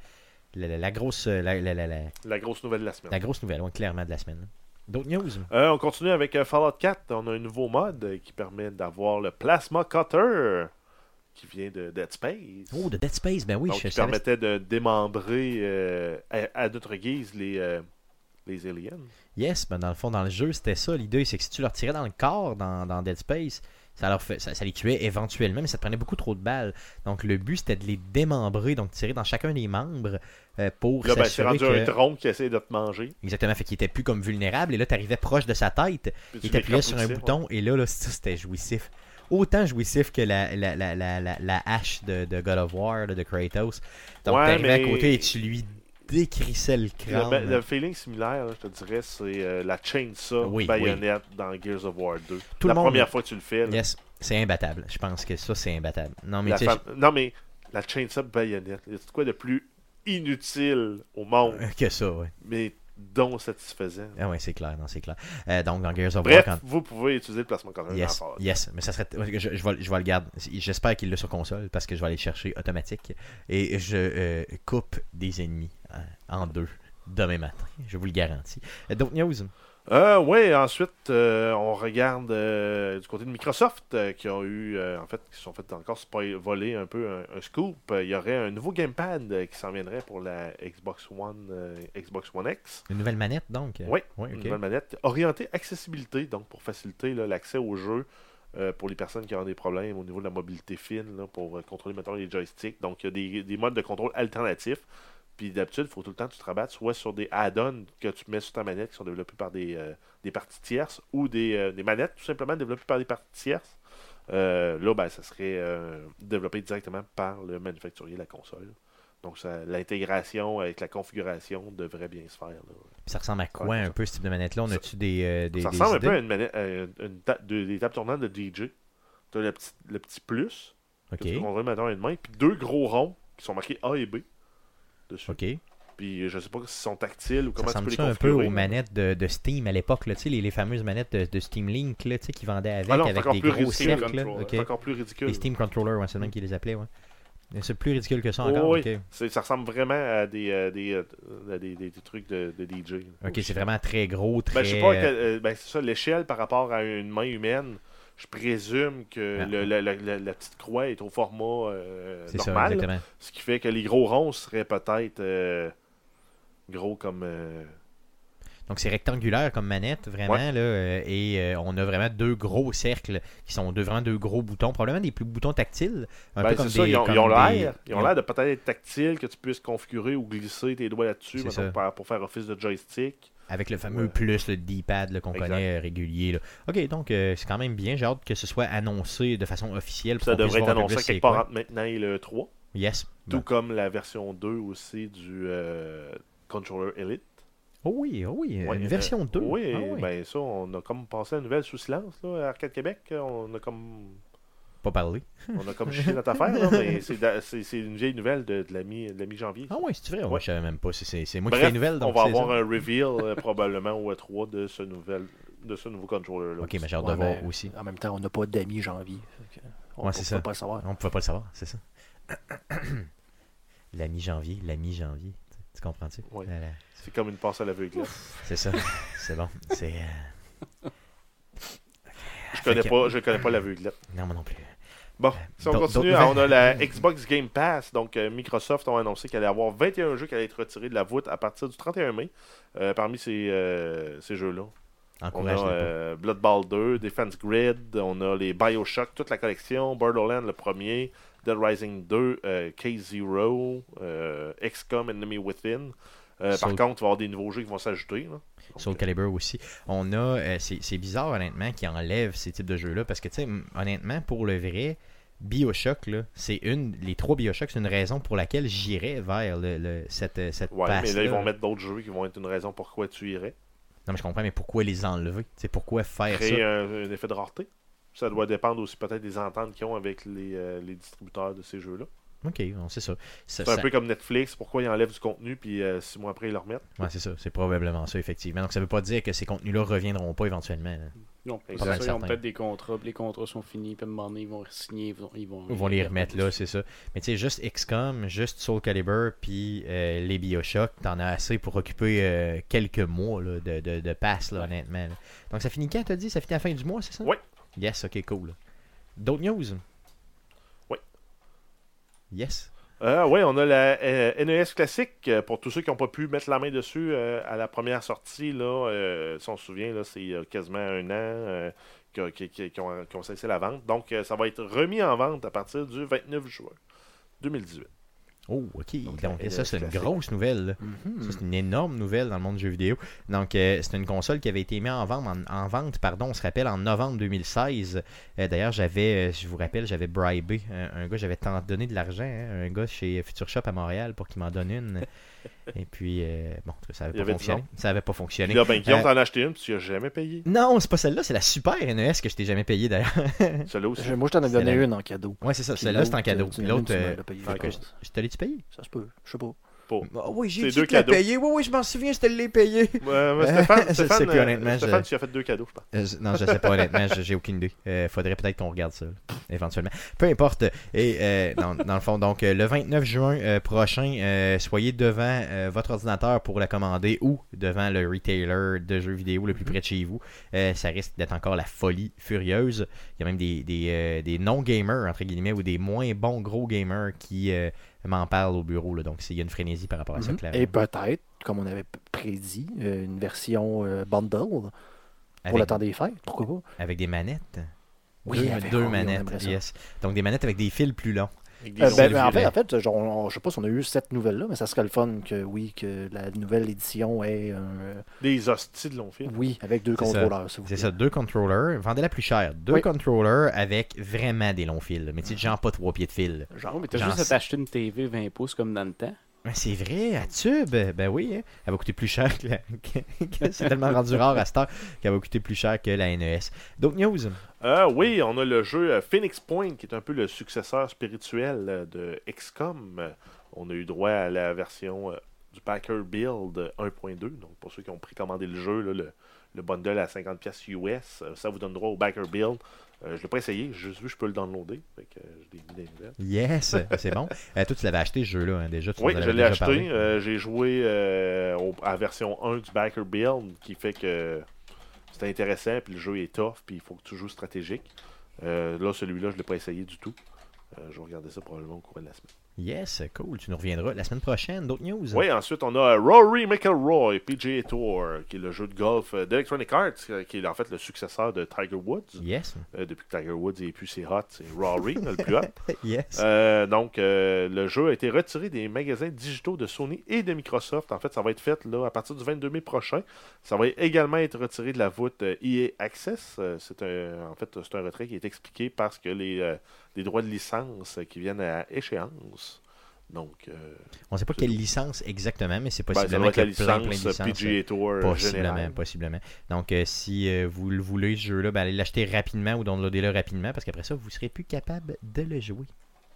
la, la- la grosse, la, la- la- la- La grosse nouvelle de la semaine. la grosse nouvelle, ouais, clairement, de la semaine. là. D'autres news? Euh, on continue avec euh, Fallout 4. On a un nouveau mode euh, qui permet d'avoir le Plasma Cutter qui vient de Dead Space. Oh, de Dead Space, ben oui, Donc, je qui savais. permettait de démembrer euh, à, à notre guise les, euh, les aliens. Yes, ben dans le fond, dans le jeu, c'était ça. L'idée, c'est que si tu leur tirais dans le corps dans, dans Dead Space, ça, leur fait, ça, ça les tuait éventuellement, mais ça te prenait beaucoup trop de balles. Donc le but, c'était de les démembrer, donc tirer dans chacun des membres euh, pour Là, ben, c'est rendu que... un tronc qui essaie de te manger. Exactement, fait qu'il était plus comme vulnérable, et là, tu arrivais proche de sa tête, Puis t'appuyais sur un bouton, et là, là c'était jouissif. Autant jouissif que la, la, la, la, hache de, de God of War, de Kratos. Donc, Ouais, t'arrivais mais- à côté et tu lui décrissais le Le, crâne. ben, le feeling similaire, là, je te dirais, c'est euh, la chainsaw Oui, baïonnette dans Gears of War 2. Tout la le monde- première fois que tu le fais. là, Yes, c'est imbattable. Je pense que ça, c'est imbattable. Non, mais la Non, mais la chainsaw baïonnette, c'est quoi de plus inutile au monde, que ça, ouais. mais dont satisfaisant. Ah ouais, c'est clair, non, c'est clair. Euh, donc, dans Gears of Bref, War, quand... vous pouvez utiliser le placement corner Yes, dans yes, mais ça serait. Je, je vais, je vais le garder. J'espère qu'il l'a sur console parce que je vais aller le chercher automatique. Et je euh, coupe des ennemis euh, en deux demain matin. Je vous le garantis. Euh, D'autres news? Euh, ouais, ensuite, euh, on regarde euh, du côté de Microsoft euh, qui ont eu, euh, en fait, qui se sont fait encore spoil- voler un peu un, un scoop. Euh, Il y aurait un nouveau gamepad euh, qui s'en viendrait pour la Xbox One, euh, Xbox One X. Une nouvelle manette donc? Oui, Ouais, une nouvelle manette orientée accessibilité, donc pour faciliter l'accès au jeu euh, pour les personnes qui ont des problèmes au niveau de la mobilité fine, là, pour euh, contrôler, mettons, les joysticks. Donc, il y a des, des modes de contrôle alternatifs. Puis d'habitude, il faut tout le temps que tu te rabattes soit sur des add-ons que tu mets sur ta manette qui sont développés par des, euh, des parties tierces ou des, euh, des manettes tout simplement développées par des parties tierces. Euh, là, ben, ça serait développé directement par le manufacturier de la console. Donc, l'intégration avec la configuration devrait bien se faire. là. Ça ressemble à quoi Ouais, un ça- peu ce type de manette-là? On ça- a-tu des, des, ça des ressemble un peu à une, manette- à une- ta- de- des tables tournantes de DJ. Tu as le petit, le petit plus, Ok, que tu maintenant une main, puis deux gros ronds qui sont marqués A et B dessus. ok. Puis je sais pas s'ils sont tactiles ou Ça comment tu peux ressemble les ça un peu aux manettes de, de Steam à l'époque, là, les, les fameuses manettes de, de Steam Link là, qui vendaient avec, Ah non, avec des gros cercles. là. C'est encore plus ridicule. Les Steam Controllers, ouais, c'est le même qu'ils les appelaient. Ouais. C'est plus ridicule que ça Oh, encore. oui. C'est- Ça ressemble vraiment à des, euh, des, euh, à des, des- des trucs de, de DJ. Ok, c'est vraiment très gros, très. Ben, je sais pas, euh, ben, c'est ça, l'échelle par rapport à une main humaine, je présume que Ah. le- la, la- la- la petite croix est au format euh, ça, normal. exactement. ce qui fait que les gros ronds seraient peut-être euh, gros comme. euh, Donc c'est rectangulaire comme manette, vraiment, Ouais. là, euh, et on a vraiment deux gros cercles qui sont deux, vraiment deux gros boutons, probablement des plus boutons tactiles. Un ben, peu comme ça, des. ils ont, des- l'air. Ils ont de peut-être être tactiles, que tu puisses configurer ou glisser tes doigts là-dessus ça. pour faire office de joystick. Avec le fameux Ouais. plus, le D-pad qu'on connaît euh, régulier. là. Ok, donc euh, c'est quand même bien. J'ai hâte que ce soit annoncé de façon officielle. pour Ça devrait être annoncé quelque part entre maintenant et le 3. Yes. Tout Bon. comme la version 2 aussi du euh, Controller Elite. Oh oui, oh oui, Ouais, une version 2. Oui, Ah oui. ben ça, on a comme passé la nouvelle sous silence là, à Arcade Québec. On a comme Pas parlé. on a comme chié notre affaire, là, mais c'est une vieille nouvelle de, de la mi- mi-janvier. Ah oui, c'est vrai. Ouais. Je savais même pas. C'est- moi qui fais les nouvelles. on donc va c'est avoir ça. un reveal euh, probablement au E3 de ce nouvel de ce nouveau controller là. Ok, mais j'ai hâte Ouais, de voir aussi. En même temps, on n'a pas d'amis janvier. On Ouais, ne pas le savoir. On pouvait pas le savoir, c'est ça. la mi-janvier, la mi-janvier. Tu- Tu comprends-tu? Ouais. La- la- C'est comme une passe à l'aveugle. C'est ça. C'est bon. C'est. euh, Je connais que- pas, je connais pas l'aveuglette. Non, moi non plus. Bon, si on continue, on a la Xbox Game Pass. Donc, euh, Microsoft ont annoncé qu'elle allait avoir 21 jeux qui allaient être retirés de la voûte à partir du 31 mai. Euh, parmi ces, euh, ces jeux-là, on a euh, Blood Bowl 2, Defense Grid, on a les Bioshock, toute la collection, Borderlands le premier, Dead Rising 2, euh, K-Zero, XCOM Enemy Within. Euh, par contre, il va y avoir des nouveaux jeux qui vont s'ajouter. Soul Calibur aussi. On a. euh, c'est c'est bizarre, honnêtement, qu'ils enlèvent ces types de jeux-là. Parce que, tu sais, honnêtement, pour le vrai, Bioshock, là, c'est une. Les trois Bioshock, c'est une raison pour laquelle j'irais vers le, le- cette, euh, cette Ouais, mais là, ils vont mettre d'autres jeux qui vont être une raison pourquoi tu irais. Non, mais je comprends, mais pourquoi les enlever? C'est pourquoi faire Créer ça? un, un effet de rareté. Ça doit dépendre aussi peut-être des ententes qu'ils ont avec les, euh, les distributeurs de ces jeux-là. Ok, c'est ça. C'est un ça- peu comme Netflix, pourquoi ils enlèvent du contenu, puis euh, six mois après, ils le remettent? Ouais, c'est ça. C'est probablement ça, effectivement. Donc, ça veut pas dire que ces contenus-là reviendront pas éventuellement. là. Non, ils ont peut-être des contrats, puis les contrats sont finis, puis à un moment donné, ils vont signer, ils vont, ils vont, Ils vont les remettre là, c'est ça. Mais tu sais, juste XCOM, juste Soul Calibur, puis euh, les Bioshock, t'en as assez pour occuper euh, quelques mois là, de, de, de passe, là, Ouais. honnêtement. là. Donc, ça finit quand, t'as dit? Ça finit à la fin du mois, c'est ça? Ouais. Yes, ok, cool. D'autres news? Yes. Euh, oui, on a la euh, NES classique. euh, Pour tous ceux qui n'ont pas pu mettre la main dessus euh, à la première sortie, là, si on se souvient, c'est quasiment un an que- qui, ont, cessé la vente. Donc, ça va être remis en vente à partir du 29 juin 2018. Oh, ok. Donc, Donc, la ça, c'est une grosse nouvelle. Mhm. Ça, c'est une énorme nouvelle dans le monde du jeu vidéo. Donc, euh, c'est une console qui avait été mise en vente, en, en vente pardon, on se rappelle, en novembre 2016. Euh, D'ailleurs, j'avais, euh, je vous rappelle, j'avais bribé un, un gars, j'avais tant donné de l'argent, hein, un gars chez Future Shop à Montréal pour qu'il m'en donne une. Et puis, euh, bon, ça n'avait pas fonctionné. Ça n'avait pas Puis fonctionné. là, ben, Guillaume Euh, t'en as acheté une, puis tu n'as jamais payé. Non, c'est pas celle-là, c'est la Super NES que je t'ai jamais payée d'ailleurs. Celle-là aussi. Je- Moi, je t'en ai donné une en cadeau. ouais, c'est ça, celle-là c'est en cadeau. Puis L'autre, euh, je te l'ai-tu payé? Ça se peut, je sais pas. Ah oui, j'ai dit deux que payé. Oui, oui, je m'en souviens, je te l'ai payé. Ouais, mais Stéphane, Je Stéphane, sais plus, euh, honnêtement, Stéphane, je- tu as fait deux cadeaux, je pense. Euh, je- non, je sais pas honnêtement, j'ai aucune idée. Euh, faudrait peut-être qu'on regarde ça, éventuellement. Peu importe. Et euh, dans, dans le fond, donc euh, le 29 juin euh, prochain, euh, soyez devant euh, votre ordinateur pour la commander ou devant le retailer de jeux vidéo le plus près de chez vous. Euh, ça risque d'être encore la folie furieuse. Il y a même des, des, euh, des non-gamers, entre guillemets, ou des moins bons gros gamers qui euh, m'en parlent au bureau. là. Donc, il y a une frénésie par rapport à ça, Mhm. clairement. Et peut-être, comme on avait prédit, euh, une version euh, bundle pour Avec- le temps des fêtes. Pourquoi pas? Avec des manettes? Oui, deux, avec- deux manettes, yes. Donc des manettes avec des fils plus longs. Euh, ben, ben, en fait, en fait genre, on- je sais pas si on a eu cette nouvelle-là, mais ça serait le fun que oui, que la nouvelle édition ait un. euh, Des hosties de long film. oui, avec deux contrôleurs, C'est ça, deux controllers. Vendez-la plus cher. Deux Oui. controllers avec vraiment des longs fils. Mais tu sais, genre pas trois pieds de fil. Genre, mais t'as juste à t'acheter une TV 20 pouces comme dans le temps. C'est vrai, à tube. Ben oui, hein. elle va coûter plus cher que la... c'est tellement rendu rare à cette heure qu'elle va coûter plus cher que la NES. D'autres news? Euh, oui, on a le jeu euh, Phoenix Point, qui est un peu le successeur spirituel euh, de XCOM. Euh, On a eu droit à la version du Packer Build euh, 1.2. Donc, pour ceux qui ont précommandé le jeu, là, le, le bundle à 50$ pièces US, euh, ça vous donne droit au Backer Build. Euh, je l'ai pas essayé, j'ai juste vu que je peux le downloader. Fait que, euh, je l'ai mis dans les nouvelles. Yes, c'est bon. Euh, toi, tu l'avais acheté ce jeu-là, hein, déjà. Tu Oui, je l'ai acheté. Euh, j'ai joué au- à la version 1 du Backer Build, qui fait que c'est intéressant, puis le jeu est tough, puis il faut que tu joues stratégique. Là, celui-là, je ne l'ai pas essayé du tout. Je vais regarder ça probablement au cours de la semaine. Yes, cool. Tu nous reviendras la semaine prochaine. D'autres news? Oui, ensuite, on a Rory McIlroy, PGA Tour, qui est le jeu de golf d'Electronic Arts, euh, qui est en fait le successeur de Tiger Woods. Yes. Euh, depuis que Tiger Woods est plus c'est hot, c'est Rory, le plus hot. Yes. Euh, donc, euh, le jeu a été retiré des magasins digitaux de Sony et de Microsoft. En fait, ça va être fait là, à partir du 22 mai prochain. Ça va également être retiré de la voûte EA Access. Euh, c'est un, en fait, c'est un retrait qui est expliqué parce que les, les droits de licence qui viennent à échéance. Donc, euh, On sait pas quelle licence exactement, mais c'est possiblement plein, plein licence de licences. PGA Tour Possiblement, possiblement. Donc, euh, si euh, vous le voulez, ce jeu-là, ben, allez l'acheter rapidement ou downloadez-le rapidement parce qu'après ça, vous serez plus capable de le jouer.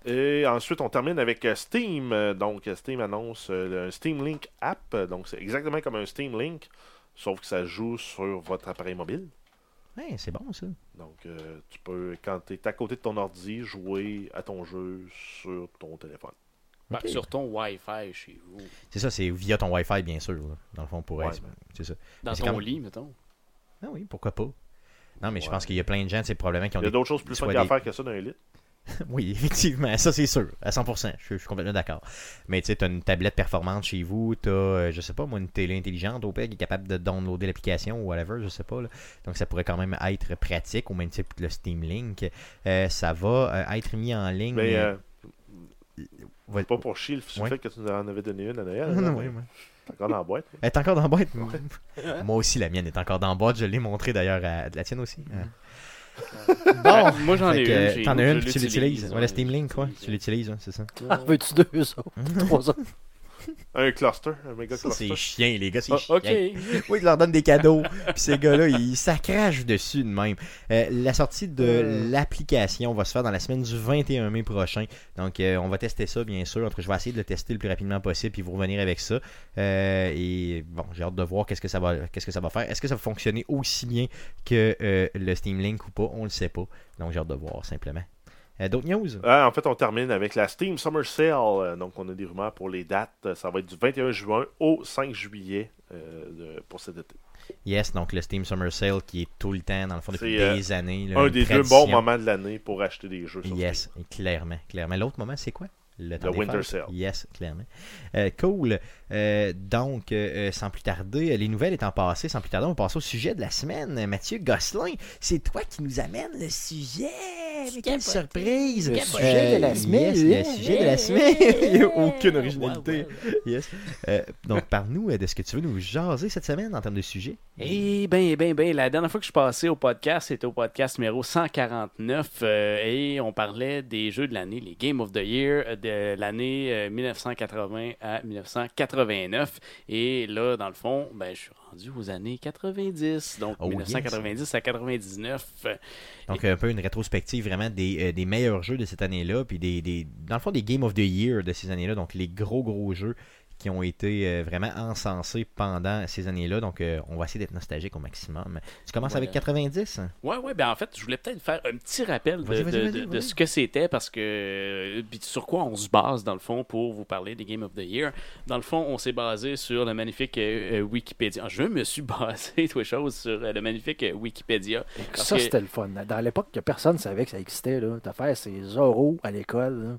Et ensuite, on termine avec euh, Steam. Donc, Steam annonce un Steam Link app. Donc, c'est exactement comme un Steam Link, sauf que ça joue sur votre appareil mobile. Ouais, c'est bon ça. Donc, tu peux, quand tu es à côté de ton ordi, jouer à ton jeu sur ton téléphone. Ok. Sur ton Wi-Fi chez vous. C'est ça, c'est via ton Wi-Fi, bien sûr. là. Dans le fond, pour Ouais, être-. C'est ça. Dans ton lit, mettons. Ah oui, pourquoi pas. Non, mais je pense qu'il y a plein de gens, c'est probablement qui ont Il y a des... d'autres choses plus fun à des- faire que ça dans un lit. Oui, effectivement, ça c'est sûr, à 100%, je suis, je suis complètement d'accord. Mais tu sais, t'as une tablette performante chez vous, t'as, euh, je sais pas, moi, une télé intelligente au pire qui est capable de downloader l'application ou whatever, je sais pas. là. Donc ça pourrait quand même être pratique, au même type que le Steam Link. Euh, ça va euh, être mis en ligne. Mais va- pas pour chier le Ouais. fait que tu nous en avais donné une à Noël. Non, là, non, mais oui, oui. t'es encore dans la boîte. Elle est encore dans la boîte. Moi aussi, la mienne est encore dans la boîte. Je l'ai montré d'ailleurs à la tienne aussi. hein. Bon, moi j'en ai que, une. euh, T'en as une, puis tu l'utilises. Ouais, ouais, le Steam Link, quoi. Tu l'utilises, ouais, c'est ça. Ah, veux-tu deux autres Trois autres Un cluster, un méga Ça, c'est cluster. chien, les gars, c'est Ah, chien. ok. Oui, ils leur donnent des cadeaux. Puis ces gars-là, ils s'accrachent dessus de même. Euh, la sortie de Euh. l'application va se faire dans la semaine du 21 mai prochain. Donc, euh, on va tester ça, bien sûr. En tout cas, je vais essayer de le tester le plus rapidement possible puis vous revenir avec ça. Et bon, j'ai hâte de voir qu'est-ce que ça va, qu'est-ce que ça va faire. Est-ce que ça va fonctionner aussi bien que le Steam Link ou pas? On le sait pas. Donc, j'ai hâte de voir simplement. Euh, D'autres news? Ah, en fait, on termine avec la Steam Summer Sale. Euh, Donc, on a des rumeurs pour les dates. Euh, Ça va être du 21 juin au 5 juillet euh, pour cet été. Yes, donc le Steam Summer Sale qui est tout le temps, dans le fond, depuis euh, des années. là, Un des deux bons moments de l'année pour acheter des jeux sur Yes, clairement, clairement. L'autre moment, c'est quoi? Le, temps des Winter fêtes. Sale. Yes, clairement. Euh, cool. Euh, donc, euh, sans plus tarder, les nouvelles étant passées, sans plus tarder, on va passer au sujet de la semaine. Mathieu Gosselin, c'est toi qui nous amène le sujet. Mais quelle surprise! Le sujet de la semaine. Yes, le sujet de la semaine. Il n'y a aucune originalité. Yes. Euh, donc, parle-nous de ce que tu veux nous jaser cette semaine en termes de sujet. Eh ben, ben, ben, la dernière fois que je suis passé au podcast, c'était au podcast numéro 149 euh, et on parlait des jeux de l'année, les Game of the Year euh, de l'année euh, 1980 à 1989. Et là, dans le fond, ben, je suis rendu aux années 90, donc Oh, 1990 à 99. euh, Donc, un peu une rétrospective vraiment des, euh, des meilleurs jeux de cette année-là, puis des, des, dans le fond, des Game of the Year de ces années-là, donc les gros, gros jeux qui ont été euh, vraiment encensés pendant ces années-là. Donc, euh, on va essayer d'être nostalgique au maximum. Tu commences avec 90 Ouais, ouais, ben en fait, je voulais peut-être faire un petit rappel de, ce que c'était parce que euh, puis sur quoi on se base dans le fond pour vous parler des Game of the Year. Dans le fond, on s'est basé sur le magnifique euh, Wikipédia. Je me suis basé, toi chose, sur euh, le magnifique euh, Wikipédia. Ça, que- c'était le fun. Dans l'époque que personne savait que ça existait, là, t'as fait ces oraux à l'école.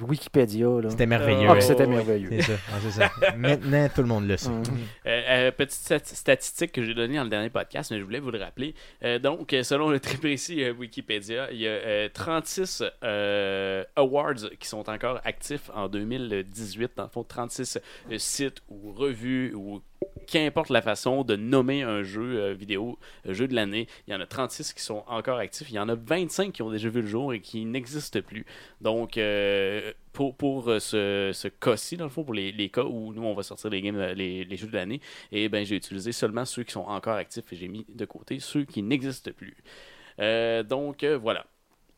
Wikipédia. Là. C'était merveilleux. Ah, Ouais, que c'était merveilleux. C'est ça. Ah, c'est ça. Maintenant, tout le monde le sait. Mhm. Euh, euh, petite stat- statistique que j'ai donnée dans le dernier podcast, mais je voulais vous le rappeler. Euh, donc, selon le très précis euh, Wikipédia, il y a euh, 36 euh, awards qui sont encore actifs en 2018. Dans le fond, 36 euh, sites ou revues ou qu'importe la façon de nommer un jeu euh, vidéo, euh, jeu de l'année. Il y en a 36 qui sont encore actifs. Il y en a 25 qui ont déjà vu le jour et qui n'existent plus. Donc, euh, pour, pour ce, ce cas-ci, dans le fond, pour les, les cas où nous, on va sortir les, games, les, les jeux de l'année, et ben j'ai utilisé seulement ceux qui sont encore actifs et j'ai mis de côté ceux qui n'existent plus. Euh, donc, euh, voilà.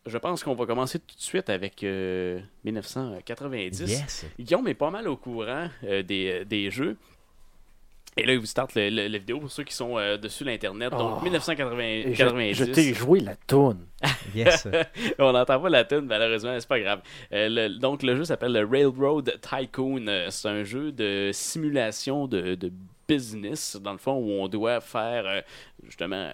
Je pense qu'on va commencer tout de suite avec euh, 1990. Yes. Guillaume est pas mal au courant euh, des, des jeux. Et là, il vous starte le, le- la vidéo pour ceux qui sont euh, dessus l'Internet. Donc, Oh. 1990. Et je, je t'ai joué la toune. Yes. On n'entend pas la tune malheureusement, c'est pas grave. Euh, le- donc le jeu s'appelle le Railroad Tycoon. Euh, C'est un jeu de simulation de, de business, dans le fond, où on doit faire euh, justement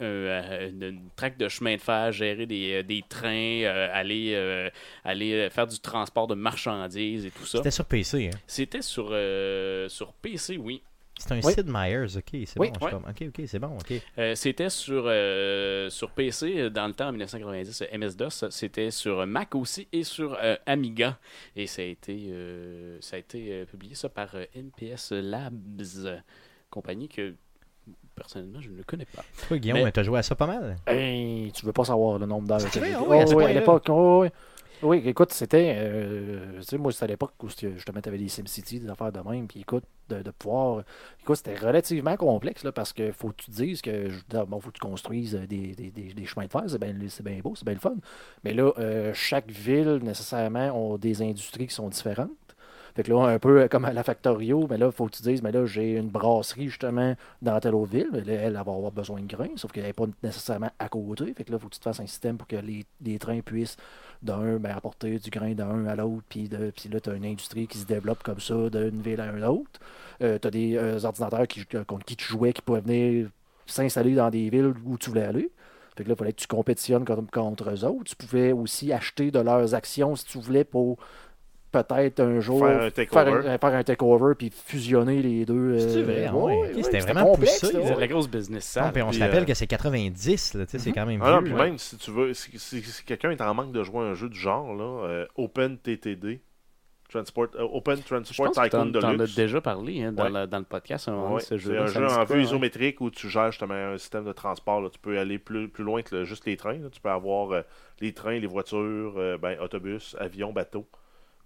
un- un- une, une traque de chemin de fer, gérer des, euh, des trains, euh, aller, euh, aller euh, faire du transport de marchandises et tout ça. C'était sur PC. Hein? C'était sur, euh, sur PC, oui. C'est un Oui. Sid Meier's, ok, c'est Oui. bon. je Ok, ok, c'est bon, ok. Euh, c'était sur, euh, sur PC euh, dans le temps en 1990, euh, MS-DOS. C'était sur Mac aussi et sur euh, Amiga. Et ça a été, euh, ça a été euh, publié ça par euh, NPS Labs, compagnie que personnellement je ne connais pas. Toi, Guillaume, Mais- t'as joué à ça pas mal? Hey, tu veux pas savoir le nombre d'heures ah oui, à Oh, oui, point-là. l'époque. oh, oui. Oui, écoute, c'était. euh, tu sais, moi, c'était à l'époque où justement, tu avais des SimCity, des affaires de même. Puis écoute, de, pouvoir. Écoute, c'était relativement complexe, là, parce que faut que tu te dises que. Bon, faut que tu construises euh, des, des, des, chemins de fer, c'est bien bien beau, c'est bien le fun. Mais là, euh, chaque ville, nécessairement, ont des industries qui sont différentes. Fait que là, un peu comme à la Factorio, mais là, faut que tu dises, mais là, j'ai une brasserie justement dans telle autre ville. Mais là, elle, va avoir besoin de grains, sauf qu'elle n'est pas nécessairement à côté. Fait que là, faut que tu te fasses un système pour que les, les trains puissent d'un ben, apporter du grain d'un à l'autre. Puis, là, tu as une industrie qui se développe comme ça d'une ville à une autre. tu as des euh, ordinateurs qui, contre qui tu jouais qui pouvaient venir s'installer dans des villes où tu voulais aller. Fait que là, il fallait que tu compétitionnes contre, contre eux autres. Tu pouvais aussi acheter de leurs actions si tu voulais pour peut-être un jour Faire un takeover. faire un, faire un takeover puis fusionner les deux. Euh, vrai? Ouais, ouais, ouais, ok, c'était vraiment complexe, poussé, là, la grosse business puis on se rappelle euh, que c'est 90, là, tu sais, c'est quand même Ah non, puis même si tu veux, si, si- si quelqu'un est en manque de jouer à un jeu du genre, là, euh, Open TTD, Transport, euh, Open Je Transport pense que Tycoon t'en, t'en as Deluxe. déjà parlé hein, dans, Ouais. le, dans le podcast Ouais, ce c'est un Ça jeu en vue hein? isométrique où tu gères justement un système de transport. là. Tu peux aller plus, plus loin que le- juste les trains. là. Tu peux avoir euh, les trains, les voitures, euh, ben, autobus, avions, bateaux.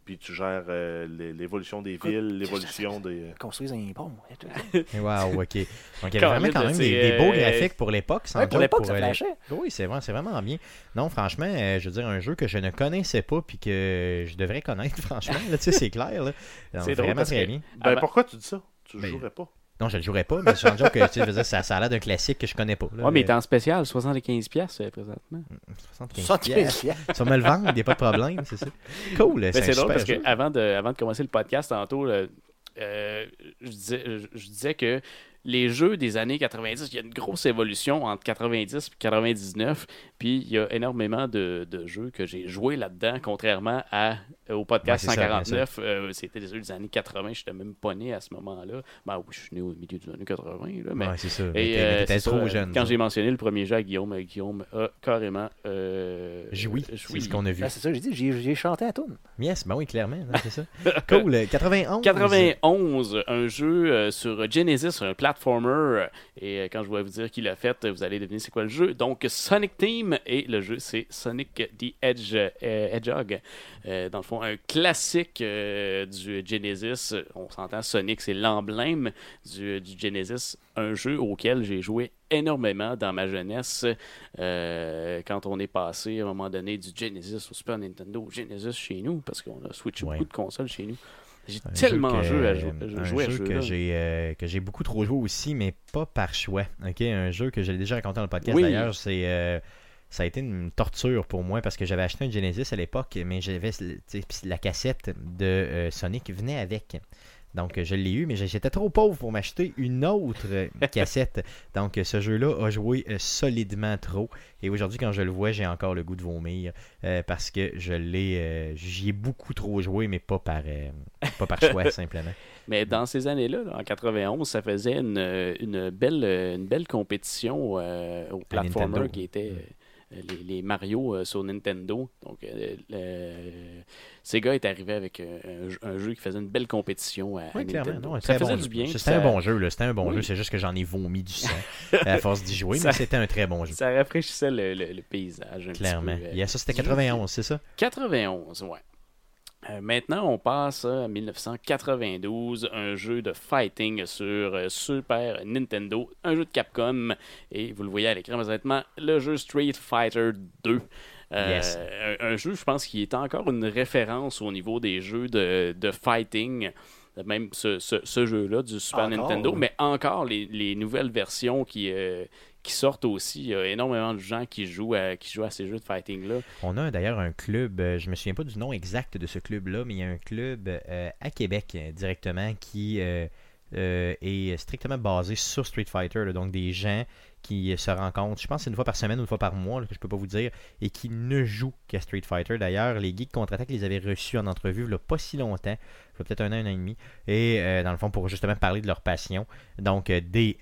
Puis tu gères euh, l'é- l'évolution des Écoute, villes, l'évolution des. euh, Construisent un pont. Wow, ok. Donc il y avait Colin, vraiment quand même des, des beaux euh, graphiques pour l'époque. sans Ouais, pour l'époque, ça euh, flashait. Oui, c'est vraiment, c'est vraiment bien. Non, franchement, euh, je veux dire, un jeu que je ne connaissais pas puis que je devrais connaître, franchement, là, tu sais, c'est clair. Là. C'est drôle vraiment parce très que- bien. Ben, Avant- pourquoi tu dis ça? Tu Ben, jouerais pas Non, je ne le jouerais pas, mais joke, que, tu veux dire, ça, ça a l'air d'un classique que je connais pas. Là, Ouais, mais il est en spécial, 75$ piastres, euh, présentement. 75 75 piastres. piastres. Tu vas me le vendre, il n'y a pas de problème, c'est ça. Cool, Mais c'est c'est drôle parce jeu. que avant de, avant de commencer le podcast tantôt, euh, je, disais, je, je disais que les jeux des années 90, il y a une grosse évolution entre 90 et 99, puis il y a énormément de, de jeux que j'ai joué là-dedans, contrairement à, au podcast Ouais, c'est ça, bien 149. euh, C'était des jeux des années 80, je n'étais même pas né à ce moment-là. Ben oui, je suis né au milieu des années 80, là, mais Ouais, c'est ça. et, Mais t'es- euh, trop ça, jeune. Quand ça. j'ai mentionné le premier jeu à Guillaume, euh, Guillaume a carrément euh, Joui, c'est ce qu'on a vu. Ben, c'est ça, j'ai dit, j'ai chanté à toune. Yes, ben oui, clairement, non, c'est ça. Cool, euh, 91. 91, un jeu euh, sur Genesis, un platformer. euh, Et euh, quand je vais vous dire qui l'a fait, vous allez deviner c'est quoi le jeu. Donc Sonic Team et le jeu c'est Sonic the Edge, euh, Hedgehog. Dans le fond, un classique du Genesis. On s'entend, Sonic c'est l'emblème du, du Genesis. Un jeu auquel j'ai joué énormément dans ma jeunesse euh, quand on est passé à un moment donné du Genesis au Super Nintendo au Genesis chez nous parce qu'on a switché Ouais. beaucoup de consoles chez nous. J'ai tellement jeu joué à jouer, un à jeu que j'ai euh, que j'ai beaucoup trop joué aussi, mais pas par choix. Ok, un jeu que j'ai déjà raconté dans le podcast Oui. d'ailleurs, c'est euh, ça a été une torture pour moi parce que j'avais acheté un Genesis à l'époque, mais j'avais la cassette de euh, Sonic venait avec. Donc, je l'ai eu, mais j'étais trop pauvre pour m'acheter une autre cassette. Donc, ce jeu-là a joué euh, solidement trop. Et aujourd'hui, quand je le vois, j'ai encore le goût de vomir euh, parce que je l'ai, euh, j'y ai beaucoup trop joué, mais pas par, euh, pas par choix, simplement. Mais dans ces années-là, là, en 91, ça faisait une, une belle, une belle compétition euh, au platformer Nintendo. qui était euh, les, les Mario euh, sur Nintendo. Donc, euh, Sega est arrivé avec euh, un, jeu- un jeu qui faisait une belle compétition à, Oui, clairement. Nintendo. Non, ça faisait bon du bien. C'était ça- un bon jeu. C'était un bon Oui. jeu. C'est juste que j'en ai vomi du sang à force d'y jouer, Ça- mais c'était un très bon jeu. Ça rafraîchissait le, le- le paysage. un petit Clairement. peu, euh. Il y a ça, c'était du jeu 91, c'est ça? 91, ouais. Euh, maintenant, on passe à 1992, un jeu de fighting sur euh, Super Nintendo, un jeu de Capcom, et vous le voyez à l'écran présentement, le jeu Street Fighter 2. Euh, Yes. un, un jeu, je pense, qui est encore une référence au niveau des jeux de, de fighting. Même ce, ce- ce jeu-là du Super Encore, Nintendo, oui. mais encore les, les nouvelles versions qui, euh, qui sortent aussi. Il y a énormément de gens qui jouent à, qui jouent à ces jeux de fighting-là. On a d'ailleurs un club, euh, je me souviens pas du nom exact de ce club-là, mais il y a un club euh, à Québec euh, directement qui est strictement basé sur Street Fighter. là. donc des gens qui se rencontrent, je pense c'est une fois par semaine ou une fois par mois, là, que je peux pas vous dire, et qui ne jouent qu'à Street Fighter. D'ailleurs, les Geeks Contre-Attaque les avaient reçus en entrevue a pas si longtemps, peut-être un an, un an et demi, et dans le fond pour justement parler de leur passion. Donc des...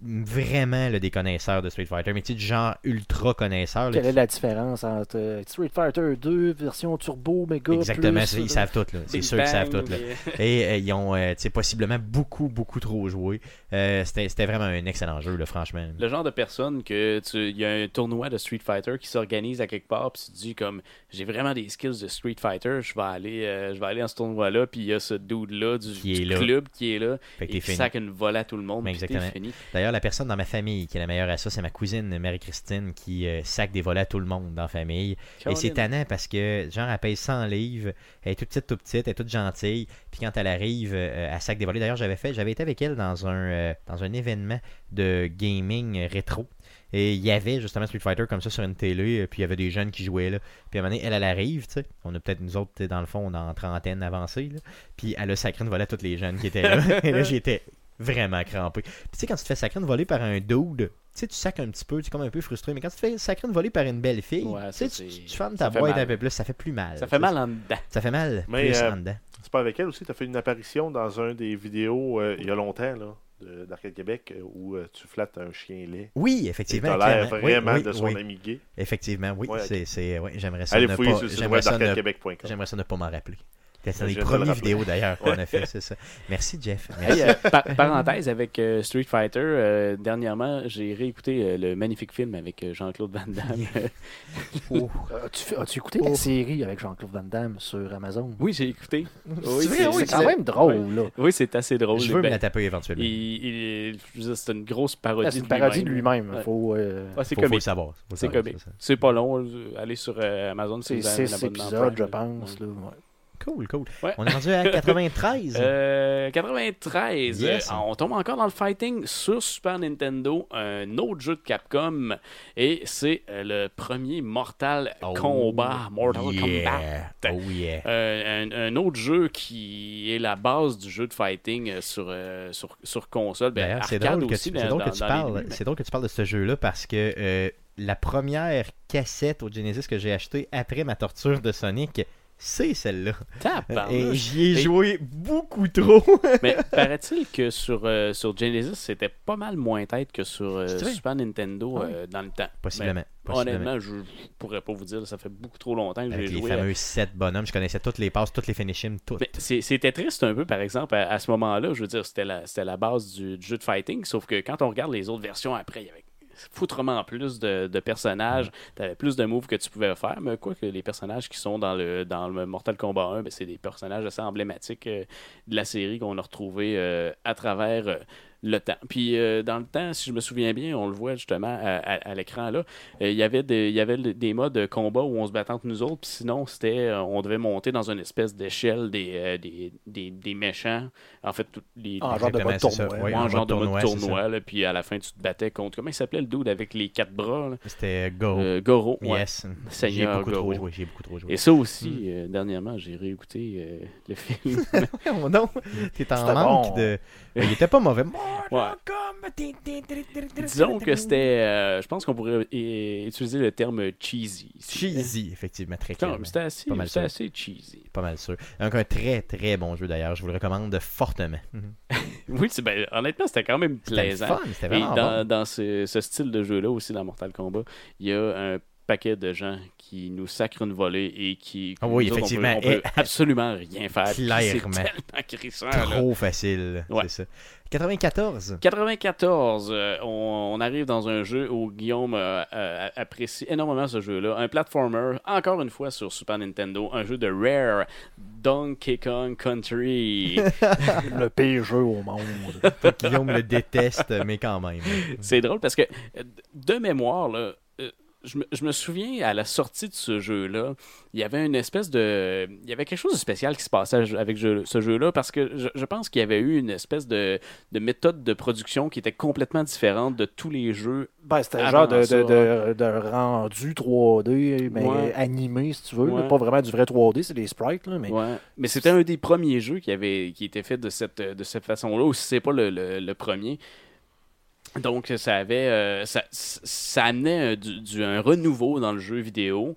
vraiment là, des connaisseurs de Street Fighter, mais tu sais, du genre ultra connaisseurs. Quelle est la différence entre euh, Street Fighter 2, version turbo, méga, Exactement, plus, ils euh, savent tout. là. C'est sûr qu'ils savent tout. Là. Et euh, ils ont euh, tu sais, possiblement beaucoup, beaucoup trop joué. Euh, C'était vraiment un excellent jeu, là, franchement. Le genre de personne que tu il y a un tournoi de Street Fighter qui s'organise à quelque part puis tu te dis comme j'ai vraiment des skills de Street Fighter, je vais aller euh, je vais aller à ce tournoi là puis il y a ce dude là du, Qui du est là. club qui est là Fait que et t'es qui fini. sac une volée à tout le monde Mais puis t'es exactement. fini. D'ailleurs, la personne dans ma famille qui est la meilleure à ça, c'est ma cousine Marie-Christine qui euh, sac des volets à tout le monde dans la famille. Et c'est tannant parce que, genre, elle paye 100 livres, elle est toute petite, toute petite, elle est toute gentille. Puis quand elle arrive, euh, elle sac des volets. D'ailleurs, j'avais fait, j'avais été avec elle dans un, euh, dans un événement de gaming rétro. Et il y avait justement Street Fighter comme ça sur une télé, euh, puis il y avait des jeunes qui jouaient là. Puis à un moment donné, elle, elle arrive, tu sais. On a peut-être nous autres, dans le fond, dans trentaine avancée, là. Puis elle a sacré une volée à tous les jeunes qui étaient là. Et là, j'étais vraiment crampé. Puis tu sais, quand tu te fais sacrer une volée par un dude, tu sais, tu sacs un petit peu, tu es comme un peu frustré. Mais quand tu te fais sacrer une volée par une belle fille, Ouais, tu tu, tu fermes ta boîte un peu plus, ça fait plus mal. Ça tu fait mal en dedans. Ça fait mal Mais, plus euh, en dedans. C'est pas avec elle aussi, tu as fait une apparition dans un des vidéos euh, il y a longtemps là, de- d'Arcade Québec euh, où tu flattes un chien laid. Oui, effectivement. t'as l'air. Oui, vraiment oui, de son oui. ami gay. Effectivement, oui. Ouais, c'est, c'est, ouais, j'aimerais ça Allez ne pas, j'aimerais ça ne ça ne pas m'en rappeler. C'est Je les premières vidéos d'ailleurs qu'on a fait, c'est ça. Merci Jeff. Hey, euh, par- parenthèse avec euh, Street Fighter, euh, dernièrement, j'ai réécouté euh, le magnifique film avec euh, Jean-Claude Van Damme. Oh. As-tu écouté la série avec Jean-Claude Van Damme sur Amazon? oui, j'ai écouté. C'est Oui, oui, quand même drôle, là. Oui, c'est assez drôle. Je veux me Ben, la taper éventuellement. c'est une grosse parodie. Ah, C'est une parodie de lui-même. Ouais. Faut, euh, Ouais, c'est faut, faut le comique. savoir. C'est comique. C'est pas long. Allez sur euh, Amazon. c'est vous avez un six abonnement épisodes, je pense. Cool, cool. Ouais. On est rendu à 93. Euh, 93. Yes. euh, on tombe encore dans le fighting sur Super Nintendo, un autre jeu de Capcom, et c'est euh, le premier Mortal Oh, Kombat. Mortal Kombat. Oh yeah. Euh, un, un autre jeu qui est la base du jeu de fighting euh, sur, euh, sur, sur console. Ben, c'est drôle, que tu, dans- drôle que tu parles. C'est drôle que tu parles de ce jeu-là parce que euh, la première cassette au Genesis que j'ai acheté après ma torture de Sonic, c'est celle-là. Et j'y ai joué beaucoup trop. Mais paraît-il que sur, euh, sur Genesis, c'était pas mal moins tête que sur euh? Super Nintendo Ah oui. euh, dans le temps. Possiblement. Mais possiblement. honnêtement, je pourrais pas vous dire, ça fait beaucoup trop longtemps que j'ai les joué. à- fameux 7 bonhommes, je connaissais toutes les passes, toutes les finishes, toutes. C'était triste un peu, par exemple, à, à ce moment-là. Je veux dire, c'était la, c'était la base du, du jeu de fighting. Sauf que quand on regarde les autres versions après, il y avait foutrement plus de, de personnages. Tu avais plus de moves que tu pouvais faire. Mais quoi que les personnages qui sont dans le, dans le Mortal Kombat 1, ben, c'est des personnages assez emblématiques euh, de la série qu'on a retrouvés euh, à travers. Le temps. Puis euh, dans le temps, si je me souviens bien, on le voit justement à, à- à l'écran là, euh, il y avait des, il y avait des modes de combat où on se battait entre nous autres, puis sinon c'était euh, on devait monter dans une espèce d'échelle des, euh, des, des, des méchants. En fait, tous les, En genre de mode tournoi. Oui, Ouais, en en genre de mode tournoi, c'est tournoi, là, puis à la fin tu te battais contre comment il s'appelait le dude avec les quatre bras? C'était Go. Euh, Goro. ouais. yes. J'ai beaucoup trop Goro. joué. J'ai beaucoup trop joué. Et ça aussi, euh, dernièrement, j'ai réécouté euh, le film. Non, t'es en manque bon. de. Il était pas mauvais. Ouais. Disons que c'était. euh, je pense qu'on pourrait utiliser le terme cheesy. cheesy, effectivement, très Putain, clair. mais C'était assez, Pas mal c'était ça. assez cheesy. Pas mal sûr. Donc un très très bon jeu d'ailleurs, je vous le recommande fortement. Oui, c'est- ben, honnêtement, c'était quand même C'était le plaisant. fun, c'était Et vraiment dans, bon. dans ce, ce style de jeu-là aussi, dans Mortal Kombat, il y a un paquet de gens qui nous sacrent une volée et qui. Ah oui, nous autres, on effectivement. peut- On peut, Et- absolument rien faire. Puis Clairement. C'est tellement crissant, là. Trop facile, Ouais. c'est ça. 94. 94, euh, on, on arrive dans un jeu où Guillaume euh, euh, apprécie énormément ce jeu-là. Un platformer, encore une fois sur Super Nintendo, un jeu de Rare, Donkey Kong Country. Le pire jeu au monde. Guillaume le déteste, mais quand même. C'est drôle parce que, de mémoire, là, je me, je me souviens à la sortie de ce jeu-là, il y avait une espèce de. Il y avait quelque chose de spécial qui se passait avec jeu- ce jeu-là parce que je, je pense qu'il y avait eu une espèce de, de méthode de production qui était complètement différente de tous les jeux. Ben, c'était un genre de, rendu 3D, mais Ouais. animé, si tu veux. là. Ouais. Pas vraiment du vrai 3D, c'est des sprites, là, mais Ouais. Mais c'était un des premiers jeux qui avait qui était fait de cette, de cette façon-là, ou si c'est pas le, le- le premier. Donc ça avait euh, ça, ça amenait un, du, du- un renouveau dans le jeu vidéo.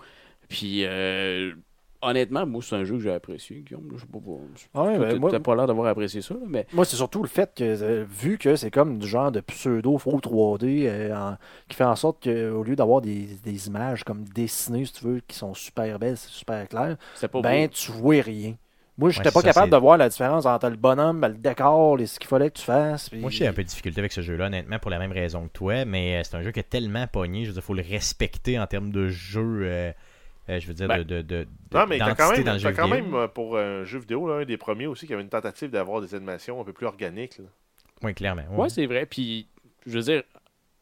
Puis euh, honnêtement, moi c'est un jeu que j'ai apprécié, Guillaume. Je sais pas, pas- Ouais, toi, ben, t'as- moi- t'as pas l'air d'avoir apprécié ça, mais Moi, c'est surtout le fait que, euh, vu que c'est comme du genre de pseudo faux 3D, euh, en- qui fait en sorte qu'au lieu d'avoir des, des images comme dessinées, si tu veux, qui sont super belles, super clair, c'était pas ben, beau. tu vois rien. Moi, je Ouais, n'étais pas ça, capable de voir la différence entre le bonhomme, le décor, les- ce qu'il fallait que tu fasses. puis- Moi, j'ai un peu de difficulté avec ce jeu-là, honnêtement, pour la même raison que toi, mais euh, c'est un jeu qui est tellement pogné, je veux dire, faut le respecter en termes de jeu, euh, euh, je veux dire, Ben, de, de, de, Non, mais t'as quand même, dans le t'as jeu quand même, pour un jeu vidéo, là, un des premiers aussi, qui avait une tentative d'avoir des animations un peu plus organiques. là. Oui, clairement. Ouais, c'est vrai. Puis, je veux dire,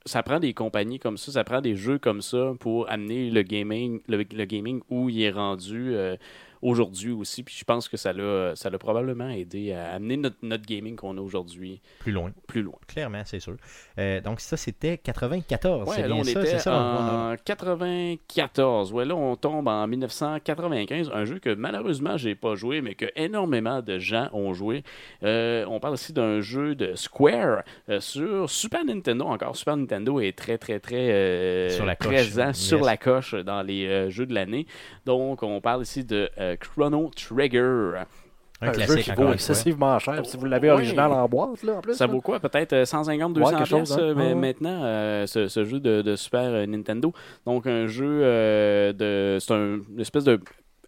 ça prend des compagnies comme ça, ça prend des jeux comme ça pour amener le gaming, le, le gaming où il est rendu euh, aujourd'hui aussi. Puis, je pense que ça l'a, ça l'a probablement aidé à amener notre, notre gaming qu'on a aujourd'hui plus loin. plus loin. Clairement, c'est sûr. Euh, donc, ça, c'était 94. Ouais, c'est là, bien on ça, était ça. on a- en 94. Ouais, là, on tombe en 1995. Un jeu que malheureusement, j'ai pas joué, mais que énormément de gens ont joué. Euh, on parle aussi d'un jeu de Square euh, sur Super Nintendo. Encore, Super Nintendo est très, très, très Sur la coche. présent Yes. sur la coche dans les jeux de l'année. Donc, on parle ici de Chrono Trigger. Un un jeu qui vaut excessivement cher. Si vous l'avez Ouais. original en boîte, là, en plus. Ça vaut quoi? Peut-être euh, 150, 200 Ouais, chose, hein. euh, mais Ouais, ouais. maintenant, euh, ce, ce jeu de, de Super euh, Nintendo. Donc, un jeu euh, de. C'est un, une espèce de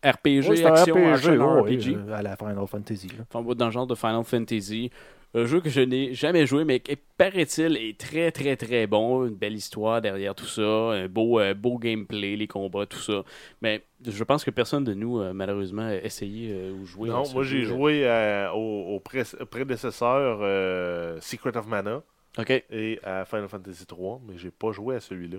RPG, Ouais, c'est un action, RPG, action ouais, RPG. euh, à la Final Fantasy. là. Dans le genre de Final Fantasy. Un jeu que je n'ai jamais joué, mais qui, paraît-il, est très, très, très bon. Une belle histoire derrière tout ça. Un beau, euh, beau gameplay, les combats, tout ça. Mais je pense que personne de nous, euh, malheureusement, a essayé euh, ou joué. à non, moi j'ai joué euh, au, au pré- prédécesseur euh, Secret of Mana Ok. et à Final Fantasy 3, mais j'ai pas joué à celui-là.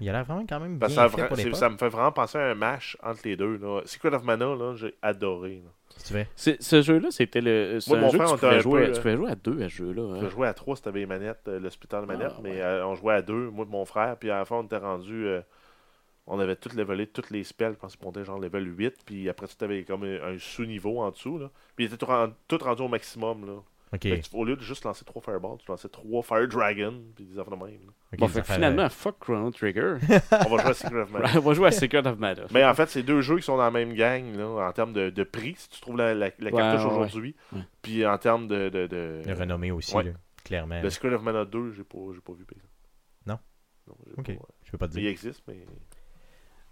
Il a l'air vraiment quand même bien ça, fait pour ça me fait vraiment penser à un match entre les deux. Là. Secret of Mana, là, j'ai adoré. là. Si tu veux. C'est- Ce jeu-là, c'était le. Moi, un mon jeu frère, tu on était pouvais jouer, peu, tu pouvais jouer à deux à ce jeu-là. hein. Je jouais à 3 si t'avais les manettes, euh, de manettes, Ah, mais ouais. euh, on jouait à deux, moi et mon frère, puis à la fin on était rendu. euh, on avait tout levelé, toutes les spells, je pense qu'on montait genre level 8, puis après tu avais comme un, un sous-niveau en dessous, là. Puis il était tout, tout rendu au maximum, là. Fait que tu- au lieu de juste lancer 3 Fireballs, tu lançais 3 Fire Dragon, puis des affaires de même. Bon, fait affaires, finalement, fuck Chrono Trigger. On va jouer à Secret of Mana. on va jouer à Secret of Mana. Mais en fait, c'est deux jeux qui sont dans la même gang là, en termes de, de prix, si tu trouves la, la, la Ouais, cartouche ouais, aujourd'hui. ouais. Puis en termes de. de, de, De renommée aussi, Ouais. là, clairement. Le Secret of Mana 2, j'ai pas, j'ai pas vu. par exemple. Non? Non, j'ai Ok. pas- Je peux pas te Il dire. existe, mais.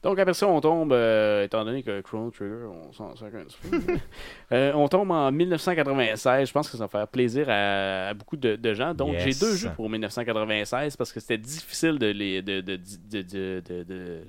Donc après ça, on tombe, euh, étant donné que Chrono Trigger, on s'en sert un petit peu. Euh, on tombe en 1996. Je pense que ça va faire plaisir à, à beaucoup de, de gens. Donc Yes. j'ai deux jeux pour 1996 parce que c'était difficile de les de, de- de-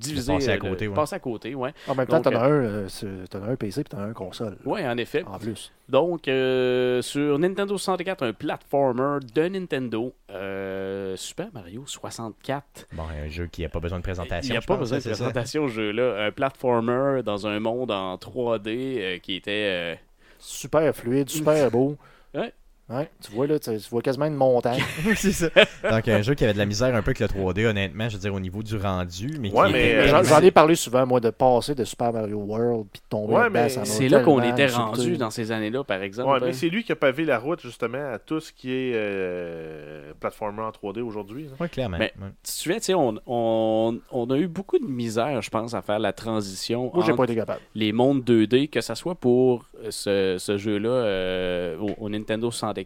diviser. passer à euh, côté, le- ouais. passer à côté, ouais. En même temps, as un, euh, sur- t'en as un PC puis t'en as un console. Ouais, en effet. En plus. Donc, euh, sur Nintendo 64, un platformer de Nintendo, euh, Super Mario 64. Bon, un jeu qui n'a pas besoin de présentation. Il n'y a pas pense, besoin de c'est ça? présentation au jeu-là. Un platformer dans un monde en 3D euh, qui était. euh, Super fluide, super beau. Ouais. Ouais, tu vois là, tu, tu vois quasiment une montagne. c'est ça. Donc, un jeu qui avait de la misère un peu avec le 3D, honnêtement, je veux dire, au niveau du rendu. Mais Ouais, mais, euh, J'en ai parlé souvent, moi, de passer de Super Mario World puis de tomber Ouais, mais ça m'a C'est là qu'on était rendu dans ces années-là, par exemple. Ouais, mais hein. c'est lui qui a pavé la route justement à tout ce qui est euh, platformer en 3D aujourd'hui. là. Ouais, clairement. Mais- tu te souviens, tu sais, on, on, on a eu beaucoup de misère, je pense, à faire la transition Moi, j'ai entre pas été capable. les mondes 2D, que ce soit pour ce, ce jeu-là euh, au, au Nintendo 64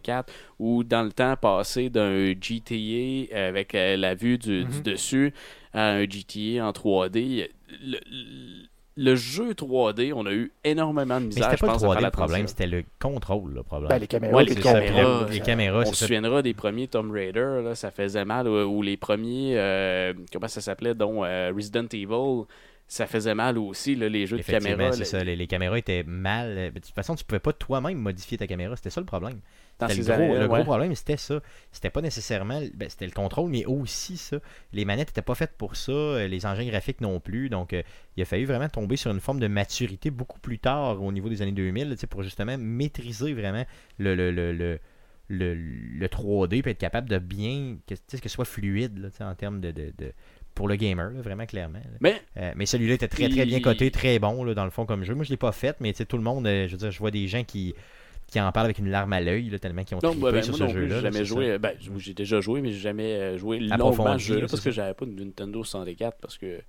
ou dans le temps passé d'un GTA avec euh, la vue du, du Mhm. dessus à un GTA en 3D. Le, le- le jeu 3D, on a eu énormément de Mais misère, c'était je pas le pense, faire 3D la le problème, c'était le contrôle, le problème. Ben, les caméras, Ouais, les le caméras, les ça- caméras, On c'est se ça. souviendra des premiers Tomb Raider, là, ça faisait mal, ou, ou les premiers, euh, comment ça s'appelait, dont euh, Resident Evil, ça faisait mal aussi, là, les jeux de caméra. c'est là, ça. Les, les caméras étaient mal. euh, De toute façon, tu pouvais pas toi-même modifier ta caméra. C'était ça le problème. Dans ces le gros, le gros problème, c'était ça. C'était pas nécessairement. ben, c'était le contrôle, mais aussi ça. Les manettes n'étaient pas faites pour ça. euh, Les engins graphiques non plus. Donc, euh, il a fallu vraiment tomber sur une forme de maturité beaucoup plus tard au niveau des années 2000 tu sais, pour justement maîtriser vraiment le, le, le, le, le- le 3D puis être capable de bien. Que, tu sais, que ce soit fluide là, en termes de. de- de- pour le gamer, là, vraiment clairement. là. Mais Euh, mais celui-là était très très bien coté, très bon là, dans le fond comme jeu. Moi je l'ai pas fait, mais tu sais, tout le monde, euh, je veux dire, je vois des gens qui, qui en parlent avec une larme à l'œil, tellement qu'ils ont Non, trippé bah, ben, sur moi ce jeu-là. j'ai jamais joué. Ben, j'ai déjà joué, mais j'ai jamais euh, joué longuement ce jeu-là là, parce que j'avais pas de Nintendo 64 parce que.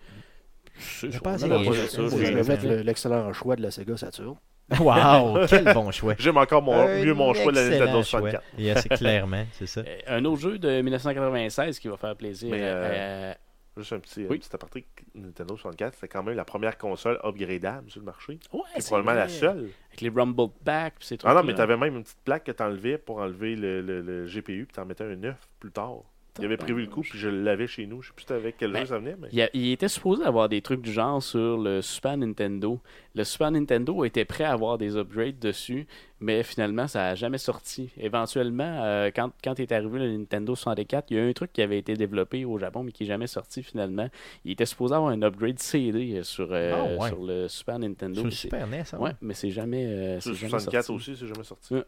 Je fait le- l'excellent choix de la Sega Saturn. Wow, quel bon choix. J'aime encore mon, mieux mon choix de la Nintendo choix. 64. Yeah, c'est clairement, c'est ça. Euh, Un autre jeu de 1996 qui va faire plaisir. Mais, euh, à- Juste un petit, Oui. un petit aparté. Nintendo 64, c'était quand même la première console upgradable sur le marché. Ouais, C'est c'est probablement la seule. Avec les Rumble Pack, ces Ah non, mais t'avais même une petite plaque que t'enlevais pour enlever le, le, le GPU, puis t'en mettais un neuf plus tard. Il avait prévu le coup, puis je l'avais chez nous. Je sais plus avec quel Ben, jeu ça venait, mais. Il, a- il était supposé avoir des trucs du genre sur le Super Nintendo. Le Super Nintendo était prêt à avoir des upgrades dessus, mais finalement, ça n'a jamais sorti. Éventuellement, euh, quand, quand est arrivé le Nintendo 64, il y a un truc qui avait été développé au Japon, mais qui n'est jamais sorti finalement. Il était supposé avoir un upgrade CD sur, euh, Ah, ouais. sur le Super Nintendo. Sur le mais c'est- Super NES, ça Ouais, mais c'est jamais, euh, Sur le jamais 64 sorti. aussi, c'est jamais sorti. Ouais.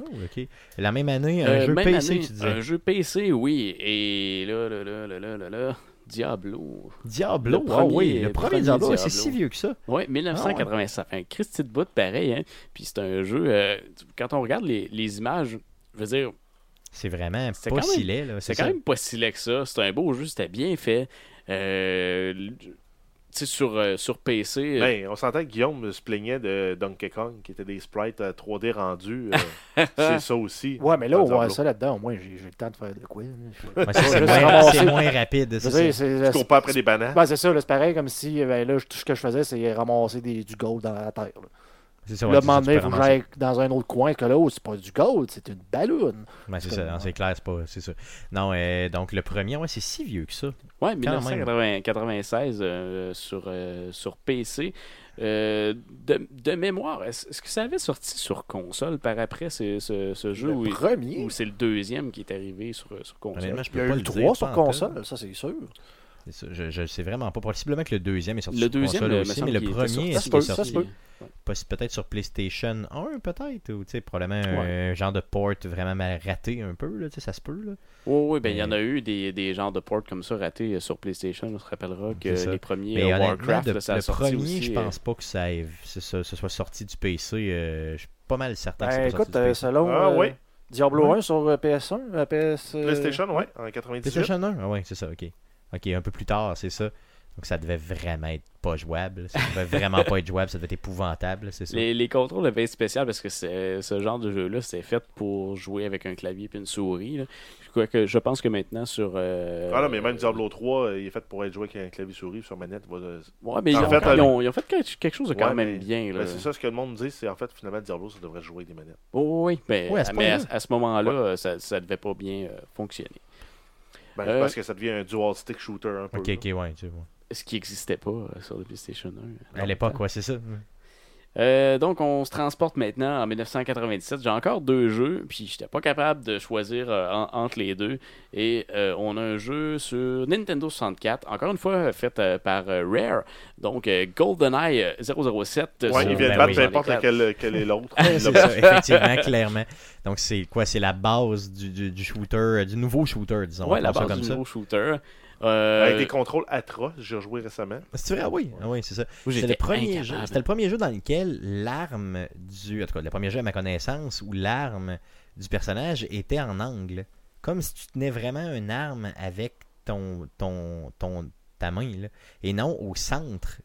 Oh, ok. La même année, un Euh, jeu même PC, année, tu disais. Un jeu PC, oui. Et là, là, là, là, là, là, là, Diablo. Diablo, le ah premier- oui, le premier premier Diablo, Diablo. c'est si vieux que ça. Oui, 1980, ça fait un Christy de bout pareil. Hein? Puis c'est un jeu, euh, quand on regarde les, les images, je veux dire, C'est vraiment pas quand si même- laid, là. c'est quand même pas si laid que ça. C'est un beau jeu, c'était bien fait. Euh, sur, euh, sur PC, euh, Ben, on s'entend que Guillaume se plaignait de Donkey Kong, qui étaient des sprites euh, 3D rendus. euh, c'est ça aussi. Ouais, mais là, on voit ça là-dedans. Au moins, j'ai le temps de faire de quoi. Ouais, c'est moins, moins rapide. Je cours pas après des bananes. Ben, c'est ça, c'est pareil comme si ben, là, tout ce que je faisais, c'est ramasser des, du gold dans la terre. Là, ça, ouais, c'est moment donné, j'aille dans un autre coin, que là, c'est pas du gold, c'est une balloune. Ouais, c'est ça, c'est clair, c'est pas, c'est ça. Non, euh, donc le premier, ouais, c'est si vieux que ça. ouais, quand 1996 euh, sur, euh, sur PC. Euh, de, de mémoire, est-ce que ça avait sorti sur console par après ce, ce, ce jeu Le ou, premier. ou c'est le deuxième qui est arrivé sur, sur console? Honnêtement, je Il y a pas eu le le dire, 3 sur console, ça c'est sûr. C'est ça, Je, je sais vraiment pas. Possiblement que le deuxième est sorti Le sur deuxième, console aussi, mais le premier, sorti. est-ce Ça se qu'il est ça sorti se peut. Poss- peut-être sur PlayStation 1 peut-être ou tu sais probablement Ouais. un genre de port vraiment mal raté un peu là, tu sais ça se peut là. Oui, oui, ben il y en a eu des, des genres de ports comme ça ratés euh, sur PlayStation. On se rappellera que C'est ça. les premiers Mais euh, Warcraft, de- là, ça a le sorti premier, aussi. je euh, pense pas que ça ait- c'est ça, ce soit sorti du PC, euh, je suis pas mal certain que Ben, c'est pas écoute, sorti du PC. selon Ah, euh, ouais. Diablo Ouais. 1 sur euh, PS1, euh, PS. euh, PlayStation, ouais, en 98. PlayStation 1 Ah ouais, c'est ça, OK. OK, un peu plus tard, c'est ça. Donc ça devait vraiment être pas jouable. Ça devait vraiment pas être jouable, ça devait être épouvantable, c'est ça. Les, les contrôles devaient être spéciaux parce que ce genre de jeu-là, c'est fait pour jouer avec un clavier et une souris. là. Je, pense que maintenant sur. euh, Ah non, mais même Diablo 3, euh, il est fait pour être joué avec un clavier souris sur manette. va- euh, Ouais, mais ils ont, fait, ils euh, ont- ils ont fait quelque chose de quand Ouais, même mais- bien. Là. ben, c'est ça ce que le monde dit, c'est en fait finalement Diablo, ça devrait jouer avec des manettes. Oh, oui, ben, Ouais, à ce mais à, ce moment-là, ça, ça devait pas bien euh, fonctionner. Ben, Euh, Parce que ça devient un dual stick shooter un peu. OK, là. OK, ouais, tu vois. ce qui n'existait pas euh, sur le PlayStation 1. À l'époque, ouais, c'est ça. Euh, donc, on se transporte maintenant en 1997. J'ai encore deux jeux, puis j'étais pas capable de choisir euh, en- entre les deux. Et euh, on a un jeu sur Nintendo 64, encore une fois fait euh, par euh, Rare. Donc, euh, GoldenEye euh, 007. Ouais, sur- il vient de battre peu importe lequel, lequel est l'autre. C'est ça, effectivement, clairement. Donc, c'est quoi? C'est la base du, du, du shooter, du nouveau shooter, disons. Ouais, la ça base comme du ça. nouveau shooter. Euh, Avec des contrôles atroces, j'ai rejoué récemment. C'est vrai, ah oui, ah oui c'est ça. où C'était j'étais le, premier incapable. jeu, c'était le premier jeu dans lequel l'arme du. En tout cas, le premier jeu à ma connaissance où l'arme du personnage était en angle. Comme si tu tenais vraiment une arme avec ton, ton, ton, ta main, là, et non au centre.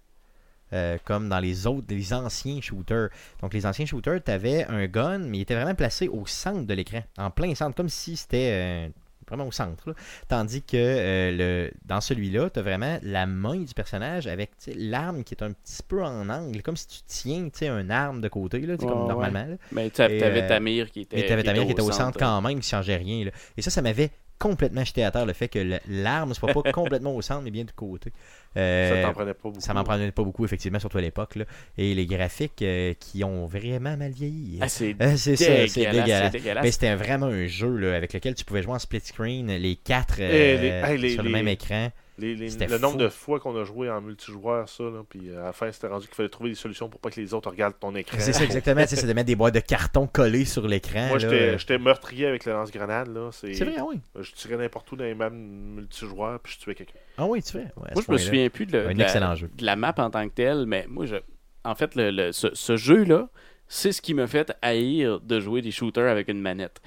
euh, comme dans les autres, les anciens shooters. Donc, les anciens shooters, tu avais un gun, mais il était vraiment placé au centre de l'écran, en plein centre, comme si c'était euh, vraiment au centre. là. Tandis que euh, le, dans celui-là, tu as vraiment la main du personnage avec l'arme qui est un petit peu en angle, comme si tu tiens une arme de côté, là, comme ouais. normalement. là. Mais tu avais euh, ta mire qui était. Mais tu avais ta mire qui était au centre centre. quand même, qui changeait rien. là. Et ça, ça m'avait complètement jeté à terre le fait que l'arme ne soit pas complètement au centre, mais bien du côté. Euh, ça t'en prenait pas beaucoup. ça m'en prenait pas beaucoup, effectivement, surtout à l'époque. Et les graphiques euh, qui ont vraiment mal vieilli. Ah, c'est Euh, c'est ça, dégueulasse. c'est dégueulasse. c'est dégueulasse. Mais c'était vraiment un jeu là, avec lequel tu pouvais jouer en split screen, les quatre euh, les- hey, les- sur le les- même écran. Les- les- C'était le nombre fou. de fois qu'on a joué en multijoueur, ça, là, puis euh, à la fin, c'était rendu qu'il fallait trouver des solutions pour pas que les autres regardent ton écran. C'est ça, exactement. tu sais, c'est de mettre des boîtes de carton collées sur l'écran. Moi, j'étais j'étais meurtrier avec le lance-grenade. là. C'est C'est vrai, ah oui. Je tirais n'importe où dans les mêmes multijoueurs, puis je tuais quelqu'un. Ah oui, tu fais. Ouais, Moi, je me souviens plus de, le- Un de la, de la map en tant que telle, mais moi, je, en fait, le, le- ce, ce jeu-là, c'est ce qui m'a fait haïr de jouer des shooters avec une manette.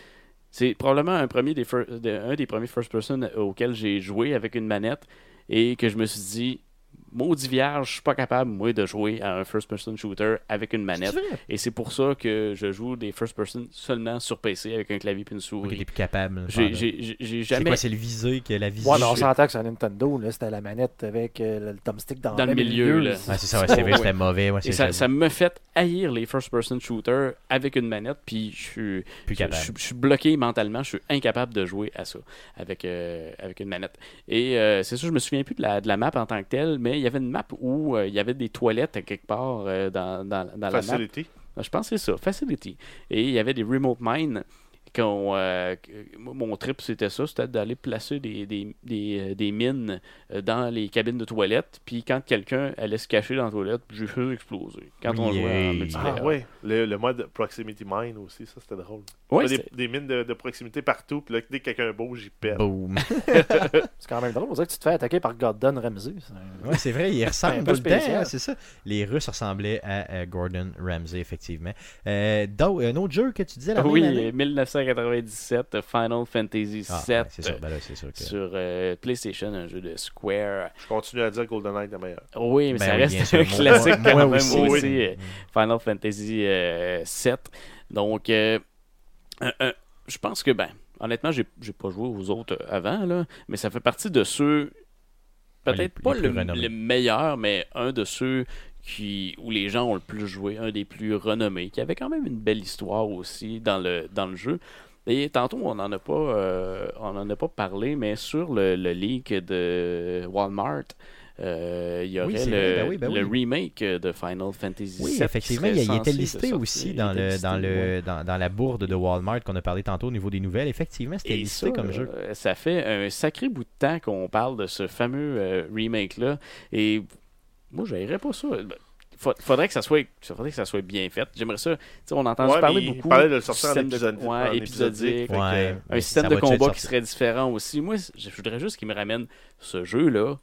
C'est probablement un, premier des un des premiers first-person auxquels j'ai joué avec une manette et que je me suis dit, maudit vierge, je suis pas capable, moi, de jouer à un first-person shooter avec une manette. Et c'est pour ça que je joue des first-person seulement sur PC avec un clavier et une souris. t'es plus capable. J'ai ça. C'est jamais quoi, c'est le visé que la visée. Ouais, mais on s'entend que sur Nintendo, là, c'était la manette avec euh, le thumbstick dans, Dans le milieu, là. Ouais, c'est ça, ouais, c'était vrai, Ouais. c'était mauvais. Ouais, Et c'est ça, me fait haïr les first-person shooters avec une manette, puis je suis, plus je, capable. je- je suis bloqué mentalement, je suis incapable de jouer à ça avec, euh, avec une manette. Et euh, c'est sûr, je me souviens plus de la, de la map en tant que telle, mais il y avait une map où euh, il y avait des toilettes quelque part euh, dans, dans, dans la map. Facility. Je pense que c'est ça, Facility. Et il y avait des remote mines. Qu'on, euh, mon trip, c'était ça, c'était d'aller placer des, des, des, euh, des mines euh, dans les cabines de toilettes. Puis quand quelqu'un allait se cacher dans la toilette, j'ai fait exploser. Quand on Oui, jouait en multiplayer. Ah ouais, le, le mode Proximity Mine aussi, ça c'était drôle. Ouais, des, des mines de, de proximité partout, puis là, dès que quelqu'un bouge, il pète. Boom. C'est quand même drôle. On dirait que tu te fais attaquer par Gordon Ramsay. Ouais, c'est vrai, il ressemble un hein, c'est ça. Les Russes ressemblaient à, Gordon Ramsay, effectivement. Euh, donc, un autre jeu que tu disais la même oui, année? 1997, Final Fantasy Ah, VII ouais, c'est sûr, ben là, c'est sûr que... sur euh, PlayStation, un jeu de Square. Je continue à dire que GoldenEye est meilleur. Oui, mais Ben ça oui, bien reste un classique moi- quand moi même aussi. aussi. euh, Final Fantasy euh, VII. Donc, euh, je pense que, ben, honnêtement, j'ai j'ai pas joué aux autres euh, avant, là, mais ça fait partie de ceux, les- peut-être pas le meilleur, mais un de ceux qui, où les gens ont le plus joué, un des plus renommés, qui avait quand même une belle histoire aussi dans le, dans le jeu. Et tantôt, on n'en a pas, euh, on en a pas parlé, mais sur le, le leak de Walmart, euh, il y aurait Oui, le, ben oui, ben le oui. remake de Final Fantasy Oui, VII effectivement, qui il, était listé aussi dans, le, la bourde de Walmart qu'on a parlé tantôt au niveau des nouvelles. Effectivement, c'était listé ça, comme jeu. euh, ça fait un sacré bout de temps qu'on parle de ce fameux euh, remake-là. Et moi, j'aimerais pas ça. Ben, fa- Faudrait que ça soit, faudrait que ça soit bien fait. J'aimerais ça. tu sais, on a entendu Ouais, parler beaucoup. parlait de le sortir en système de- épisode- ouais, en épisodique. épisodique. Que, un système de combat qui serait différent aussi. Moi, je voudrais juste qu'il me ramène ce jeu-là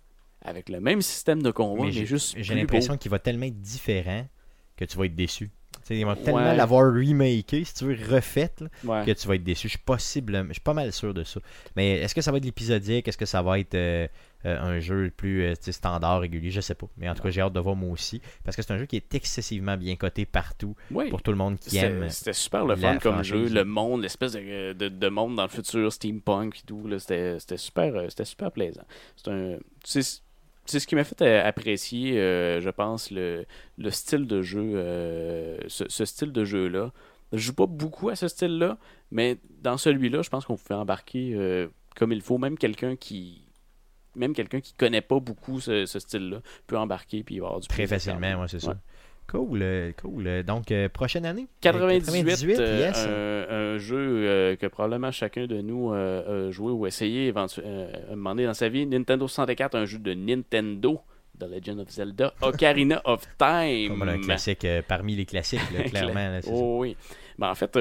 avec le même système de combat, mais, juste j'ai l'impression qu'il va tellement être différent que tu vas être déçu. Tu sais, ils vont tellement l'avoir remaké, si tu veux, refait, là. Ouais. que tu vas être déçu. Je suis possible, je suis pas mal sûr de ça. Mais est-ce que ça va être l'épisodique? Est-ce que ça va être euh, euh, un jeu plus euh, standard, régulier Je sais pas. Mais en tout cas, j'ai hâte de voir moi aussi. Parce que c'est un jeu qui est excessivement bien coté partout Ouais. pour tout le monde qui aime. c'était super le fun comme franchise. jeu, le monde, l'espèce de, de, de monde dans le futur, steampunk et tout, là, c'était c'était super, euh, c'était super plaisant. C'est un, c'est c'est ce qui m'a fait euh, apprécier, euh, je pense, le, le style de jeu, euh, ce, ce style de jeu-là. Je joue pas beaucoup à ce style-là, mais dans celui-là, je pense qu'on pouvait embarquer euh, comme il faut, même quelqu'un qui même quelqu'un qui connaît pas beaucoup ce, ce style-là peut embarquer puis il va avoir du Très facilement, moi, c'est ça. Ouais. Cool, euh, cool. Euh, Donc, euh, prochaine année? 98, euh, yes. un, un jeu que probablement chacun de nous a joué ou essayé éventu- à un moment donné dans sa vie. Nintendo 64, un jeu de Nintendo, The Legend of Zelda, Ocarina of Time. Comme un classique parmi les classiques, là, clairement. là, ça. Oh oui. Ben, en fait,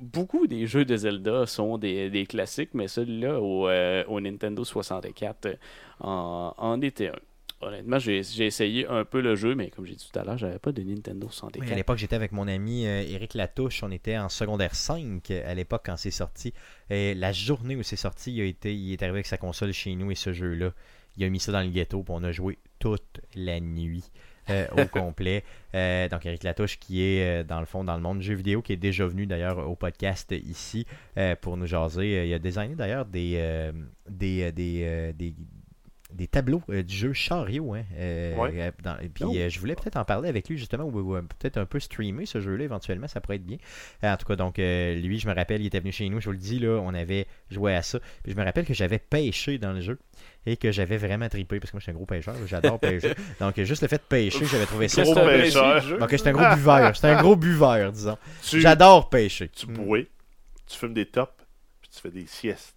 beaucoup des jeux de Zelda sont des, classiques, mais celui-là au, euh, Nintendo 64 euh, en, était un. Honnêtement, j'ai essayé un peu le jeu, mais comme j'ai dit tout à l'heure, j'avais pas de Nintendo 64. Oui, à l'époque, j'étais avec mon ami euh, Éric Latouche. On était en secondaire 5 euh, à l'époque quand c'est sorti. Et la journée où c'est sorti, il, a été, il est arrivé avec sa console chez nous et ce jeu-là. Il a mis ça dans le ghetto, puis on a joué toute la nuit. Euh, au complet. Euh, donc, Eric Latouche, qui est euh, dans le fond dans le monde du jeu vidéo, qui est déjà venu d'ailleurs au podcast ici pour nous jaser. Il a designé d'ailleurs des, des, des, des, des tableaux euh, du jeu Chariot. Hein, euh, Ouais. dans- et puis, Oh. euh, je voulais peut-être en parler avec lui justement, ou, ou, peut-être un peu streamer ce jeu-là éventuellement, ça pourrait être bien. En tout cas, donc, lui, je me rappelle, il était venu chez nous, je vous le dis, là, on avait joué à ça. Puis je me rappelle que j'avais pêché dans le jeu et que j'avais vraiment trippé parce que moi, je suis un gros pêcheur, j'adore pêcher. Donc, juste le fait de pêcher, j'avais trouvé ça. Gros pêcheur. Donc, j'étais un gros buveur. J'étais un gros buveur, disons. Tu, J'adore pêcher. tu bouées, tu fumes des tops, puis tu fais des siestes.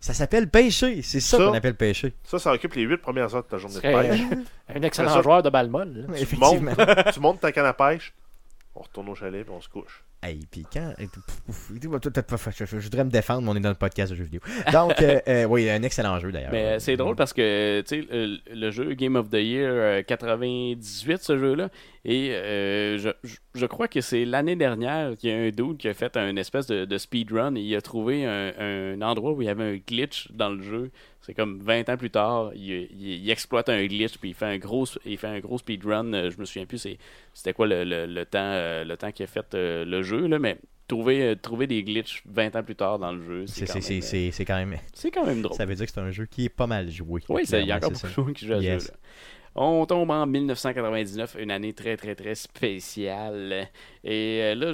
Ça s'appelle pêcher. C'est ça, Ça, qu'on appelle pêcher. Ça, ça occupe les 8 premières heures de ta journée de pêche. Un excellent Ça- joueur de balle molle. là. Tu Effectivement. montes, tu montes ta canne à pêche, on retourne au chalet, puis on se couche. Hey, puis quand. fait- Je voudrais me défendre, mais on est dans le podcast de jeux vidéo. Donc, euh, euh, oui, un excellent jeu d'ailleurs. Mais euh, c'est drôle parce que tu sais, le, le jeu Game of the Year euh, 98, ce jeu-là, et euh, je, je- je crois que c'est l'année dernière qu'il y a un dude qui a fait un espèce de, de speedrun et il a trouvé un, un endroit où il y avait un glitch dans le jeu. C'est comme 20 ans plus tard, il, il- il exploite un glitch puis il fait un gros, il fait un gros speedrun. Euh, Je me souviens plus c'était quoi le, le- le temps, euh, le temps qu'il a fait euh, le jeu, là, mais trouver, trouver des glitches 20 ans plus tard dans le jeu, C'est quand, même, c'est- quand même. c'est quand même drôle. Ça veit dire que c'est un jeu qui est pas mal joué. Oui, il y a encore beaucoup de gens qui jouent à Yes. ce jeu-là. On tombe en 1999, une année très très très spéciale. Et euh, là,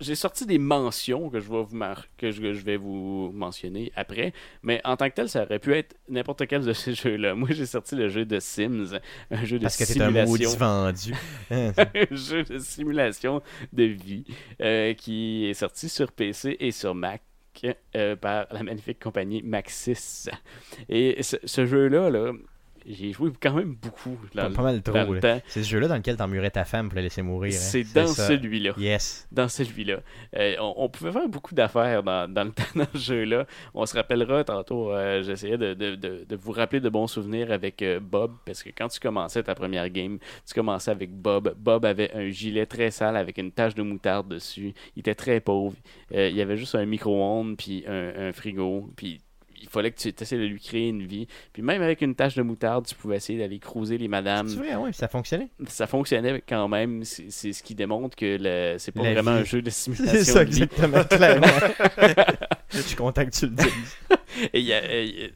j'ai sorti des mentions que je vais vous mar- que je, vais vous mentionner après. Mais en tant que tel, ça aurait pu être n'importe quel de ces jeux-là. Moi, j'ai sorti le jeu de Sims, un jeu de Parce que t'es un simulation. vendu. Un jeu de simulation de vie euh, qui est sorti sur PC et sur Mac. euh, par la magnifique compagnie Maxis. Et ce, ce jeu-là, là, j'ai joué quand même beaucoup pas, mal trop. C'est ce jeu-là dans lequel t'emmurais ta femme pour la laisser mourir. hein. C'est dans celui-là. Yes. Dans celui-là. Euh, on, on pouvait faire beaucoup d'affaires dans, dans le temps dans ce jeu-là. On se rappellera tantôt, euh, j'essayais de, de- de- de vous rappeler de bons souvenirs avec euh, Bob, parce que quand tu commençais ta première game, tu commençais avec Bob. Bob avait un gilet très sale avec une tache de moutarde dessus. Il était très pauvre. Il y avait juste un micro-ondes, puis un, un frigo, puis il fallait que tu essaies de lui créer une vie. Puis même avec une tache de moutarde, tu pouvais essayer d'aller cruiser les madames C'est vrai, ouais, ça fonctionnait. ça fonctionnait quand même. C'est ce qui démontre que le- c'est pas La vraiment vie. un jeu de simulation. C'est ça, exactement, clairement. Je suis content que tu le dises. Et y a-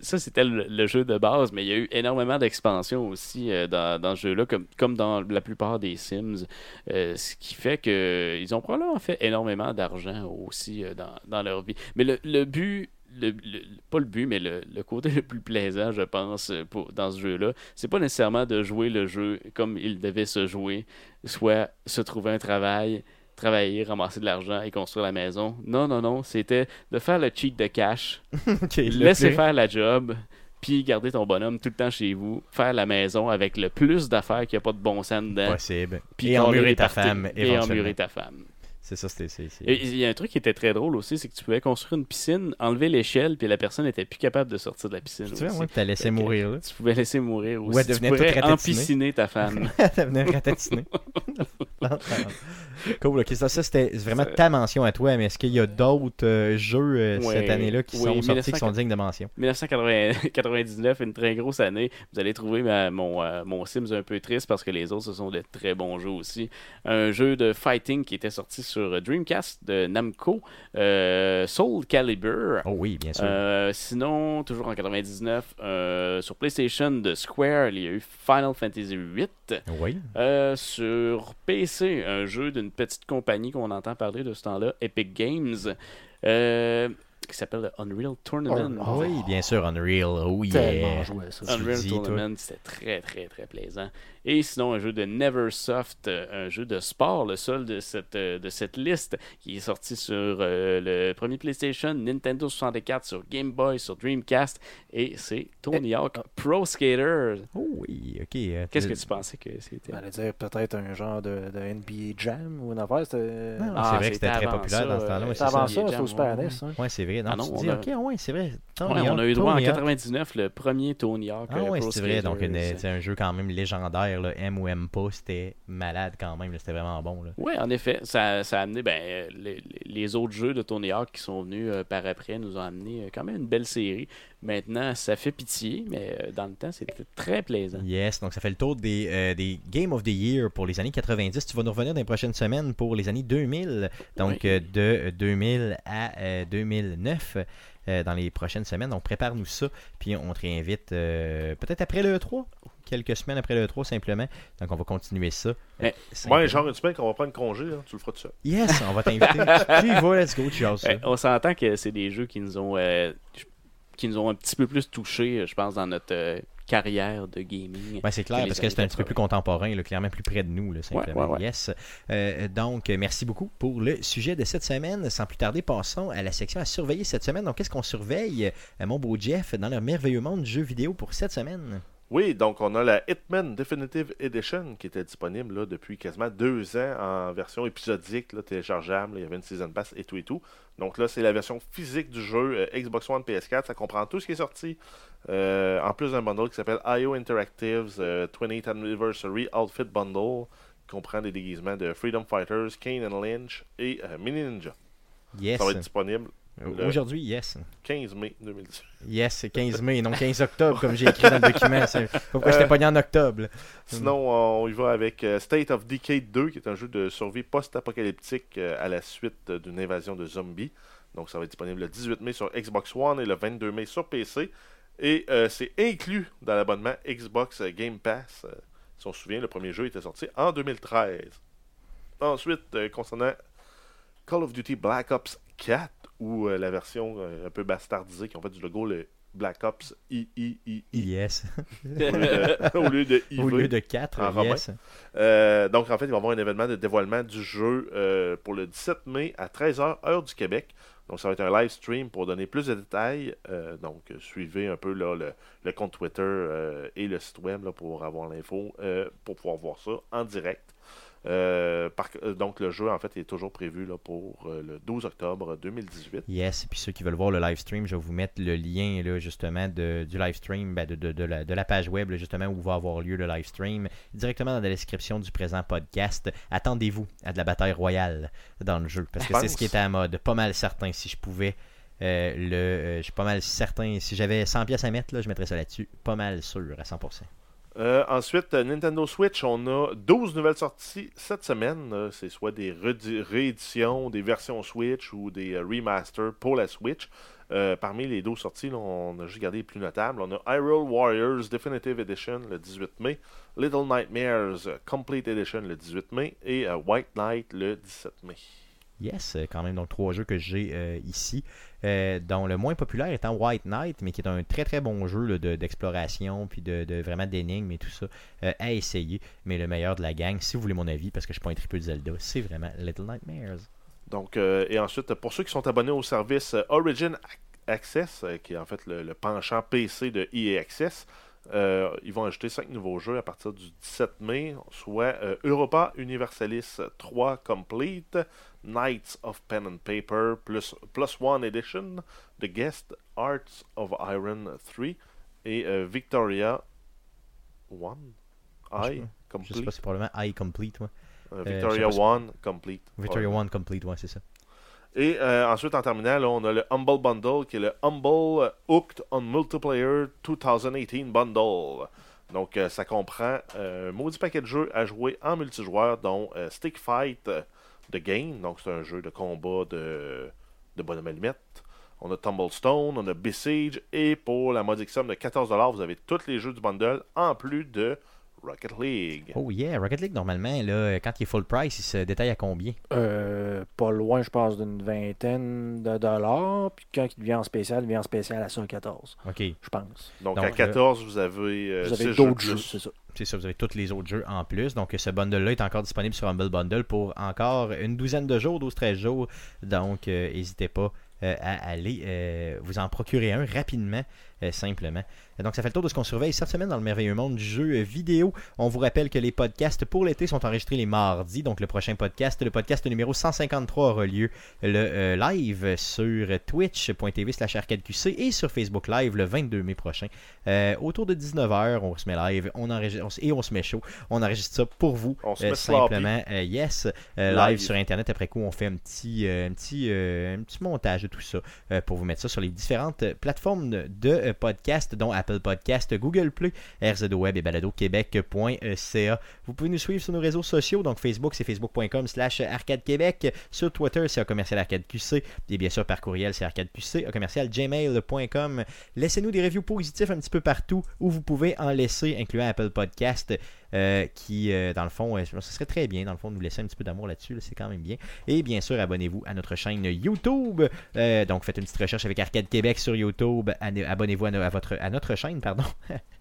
ça, c'était le, le jeu de base, mais il y a eu énormément d'expansions aussi euh, dans, dans ce jeu-là, comme, comme dans la plupart des Sims. Euh, ce qui fait que ils ont probablement fait énormément d'argent aussi euh, dans, dans leur vie. Mais le, le but. Le, le- pas le but, mais le, le côté le plus plaisant, je pense, euh, pour, dans ce jeu-là, c'est pas nécessairement de jouer le jeu comme il devait se jouer, soit se trouver un travail, travailler, ramasser de l'argent et construire la maison. Non, non, non, c'était de faire le cheat de cash, laisser faire la job, puis garder ton bonhomme tout le temps chez vous, faire la maison avec le plus d'affaires qu'il n'y a pas de bon sens dedans, Possible. puis Et emmurer ta femme, et emmurer ta femme. C'est ça, c'était. il y a un truc qui était très drôle aussi, c'est que tu pouvais construire une piscine, enlever l'échelle, puis la personne n'était plus capable de sortir de la piscine. Tu vois, aussi. ouais, t'as laissé mourir là. Tu pouvais laisser mourir aussi. Ouais, tu devenait ratatinée. empisciner ta femme. Ça venait ratatiner. cool, ok, ça, ça c'était vraiment ta mention à toi, mais est-ce qu'il y a d'autres euh, jeux euh, Ouais, cette année-là qui oui, sont sortis, qui 1900 sont dignes de mention? 1999, une très grosse année. Vous allez trouver ma- mon, euh, mon Sims un peu triste parce que les autres, ce sont de très bons jeux aussi. Un jeu de fighting qui était sorti sur Dreamcast de Namco, euh, Soul Calibur. Oh oui, bien sûr. Euh, sinon, toujours en 99, euh, sur PlayStation de Square, il y a eu Final Fantasy VIII. oui. Sur PC, un jeu d'une petite compagnie qu'on entend parler de ce temps-là, Epic Games. Euh, qui s'appelle le Unreal Tournament. Oh, Oui, bien sûr, Unreal. Oh yeah. joué ça. Unreal dis. Tournament, c'était très, très, très plaisant. Et sinon, un jeu de Neversoft, euh, un jeu de sport, le seul de cette, euh, de cette liste, qui est sorti sur euh, le premier PlayStation, Nintendo 64, sur Game Boy, sur Dreamcast, et c'est Tony Hawk Pro Skater. Oh oui, ok. euh, Qu'est-ce que tu pensais que c'était? On allait dire peut-être un genre de, de NBA Jam ou une affaire. Non, Ah, c'est vrai que c'était très populaire ça, dans ce temps-là. ouais, c'est avant ça. ça, NBA c'était au Jam, Super. NES. hein. Ouais, c'est vrai. Ah non, tu te on dis, a- ok, ouais, c'est vrai. Ouais, on a eu droit en Tony Hawk. 99 le premier Tony Hawk Ah euh, ouais, c'est vrai. Donc, une- c'est un jeu quand même légendaire. Là. M ou M pas, c'était malade quand même. C'était vraiment bon. Oui, en effet, ça, ça a amené ben, euh, les, les autres jeux de Tony Hawk qui sont venus euh, par après nous ont amené euh, quand même une belle série. Maintenant, ça fait pitié, mais euh, dans le temps, c'était très plaisant. Yes, donc ça fait le tour des, euh, des Game of the Year pour les années 90. Tu vas nous revenir dans les prochaines semaines pour les années 2000. Donc Oui. euh, de 2000 à euh, 2009 euh, dans les prochaines semaines. Donc prépare-nous ça. Puis on te réinvite euh, peut-être après le 3 quelques semaines après le 3 simplement. Donc on va continuer ça. Mais. Ouais, genre une semaine qu'on va prendre congé, hein, tu le feras tout seul. Yes, on va t'inviter. tu y vas, let's go, tu jases ça. On s'entend que c'est des jeux qui nous ont euh, qui nous ont un petit peu plus touchés, je pense, dans notre euh, carrière de gaming. Ben, c'est clair, parce que c'est un petit peu 80. plus contemporain, là, clairement plus près de nous, là, simplement. ouais, ouais. Yes. Euh, donc, merci beaucoup pour le sujet de cette semaine. Sans plus tarder, passons à la section à surveiller cette semaine. Donc, qu'est-ce qu'on surveille, euh, mon beau Jeff, dans le merveilleux monde du jeu vidéo pour cette semaine? Oui, donc on a la Hitman Definitive Edition qui était disponible là, depuis quasiment deux ans en version épisodique, là, téléchargeable. là, il y avait une season pass et tout et tout. Donc là, c'est la version physique du jeu euh, Xbox One, PS4. Ça comprend tout ce qui est sorti. Euh, en plus d'un bundle qui s'appelle IO Interactives euh, 20th Anniversary Outfit Bundle, qui comprend des déguisements de Freedom Fighters, Kane and Lynch et euh, Mini Ninja. Yes. Ça va être disponible le- Aujourd'hui, yes. 15 mai 2018. Yes, c'est 15 mai, non 15 octobre, comme j'ai écrit dans le document. Pourquoi je t'ai pas dit en octobre? Sinon, on y va avec euh, State of Decay 2, qui est un jeu de survie post-apocalyptique euh, à la suite euh, d'une invasion de zombies. Donc, ça va être disponible le 18 mai sur Xbox One et le 22 mai sur PC. Et euh, c'est inclus dans l'abonnement Xbox euh, Game Pass. Euh, si on se souvient, le premier jeu était sorti en 2013. Ensuite, euh, concernant Call of Duty Black Ops 4, ou euh, la version euh, un peu bastardisée qui ont fait du logo, le Black Ops III Yes. au lieu de, au lieu de IV. Au lieu de 4, En yes. Euh, donc, en fait, il va y avoir un événement de dévoilement du jeu euh, pour le 17 mai à 13h, heure du Québec. Donc, ça va être un live stream pour donner plus de détails. Euh, donc, suivez un peu là, le, le compte Twitter et le site web là, pour avoir l'info, pour pouvoir voir ça en direct. Euh, par- euh, donc, le jeu, en fait, est toujours prévu là, pour euh, le 12 octobre 2018. Yes, puis ceux qui veulent voir le live stream, je vais vous mettre le lien là, justement de, du live stream, ben, de, de, de la, de la page web là, justement où va avoir lieu le live stream, directement dans la description du présent podcast. Attendez-vous à de la bataille royale dans le jeu, parce que c'est ce qui était à mode. Pas mal certain, si je pouvais, euh, le, je suis pas mal certain, si j'avais 100 pièces à mettre, là, je mettrais ça là-dessus. Pas mal sûr à 100%. Euh, ensuite, euh, Nintendo Switch, on a 12 nouvelles sorties cette semaine. Euh, c'est soit des rééditions, des versions Switch ou des remasters pour la Switch. Parmi les 12 sorties, on a juste gardé les plus notables. On a Hyrule Warriors Definitive Edition le 18 mai, Little Nightmares Complete Edition le 18 mai et White Knight le 17 mai. Yes, quand même, donc trois jeux que j'ai ici, euh, dont le moins populaire étant White Knight, mais qui est un très très bon jeu de- d'exploration, puis de, vraiment d'énigmes et tout ça, euh, à essayer. Mais le meilleur de la gang, si vous voulez mon avis, parce que je suis pas un triple Zelda, c'est vraiment Little Nightmares. Donc, euh, et ensuite, pour ceux qui sont abonnés au service Origin Ac- Access, qui est en fait le, le penchant PC de EA Access, euh, ils vont ajouter 5 nouveaux jeux à partir du 17 mai, soit euh, Europa Universalis 3 Complete, Knights of Pen and Paper plus, plus One Edition, The Guest Arts of Iron 3 et euh, Victoria 1 Je sais I pas. Je sais Complete. pas, c'est probablement I Complete, ouais. Victoria pas si- 1 Complete. Victoria Ouais. One Complete, ouais, c'est ça. Et euh, ensuite, en terminant, on a le Humble Bundle, qui est le Humble Hooked on Multiplayer 2018 Bundle. Donc, euh, ça comprend euh, un maudit paquet de jeux à jouer en multijoueur, dont Stick Fight The Game. Donc, c'est un jeu de combat de, de bonhomme. On a Tumblestone, on a Besiege. Et pour la modique somme de 14$, vous avez tous les jeux du bundle, en plus de Rocket League. Oh yeah, Rocket League, normalement, là, quand il est full price, il se détaille à combien? Euh, pas loin, je pense, d'une vingtaine de dollars. Puis quand il devient en spécial, il devient en spécial à 114, Ok, je pense. Donc, Donc, à 14, vous avez, euh, Vous avez d'autres jeux, plus. c'est ça. c'est ça, vous avez tous les autres jeux en plus. Donc, ce bundle-là est encore disponible sur Humble Bundle pour encore une douzaine de jours, 12-13 jours. Donc, euh, n'hésitez pas euh, à aller euh, vous en procurer un rapidement, euh, simplement. Donc, ça fait le tour de ce qu'on surveille cette semaine dans le merveilleux monde du jeu vidéo. On vous rappelle que les podcasts pour l'été sont enregistrés les mardis. Donc, le prochain podcast, le podcast numéro 153, aura lieu le euh, live sur twitch.tv slash arcadeqc et sur Facebook Live le 22 mai prochain. Euh, autour de 19h, on se met live on enregistre, et on se met chaud. On enregistre ça pour vous. On se met simplement, yes, live. Live. sur Internet. Après coup, on fait un petit, un petit, un petit montage de tout ça pour vous mettre ça sur les différentes plateformes de euh, podcast, dont Apple Podcast, Google Play, RZO Web et baladoquebec.ca. Vous pouvez nous suivre sur nos réseaux sociaux. Donc, Facebook, c'est facebook.com slash arcade québec. Sur Twitter, c'est commercial arcade QC. Et bien sûr, par courriel, c'est arcade QC, un commercial gmail.com. Laissez-nous des reviews positifs un petit peu partout où vous pouvez en laisser, incluant Apple Podcast. Euh, qui, euh, dans le fond, euh, ce serait très bien, dans le fond, de nous laisser un petit peu d'amour là-dessus, là, c'est quand même bien. Et bien sûr, abonnez-vous à notre chaîne YouTube. Donc, faites une petite recherche avec Arcade Québec sur YouTube. Abonnez-vous à votre, à notre chaîne, pardon.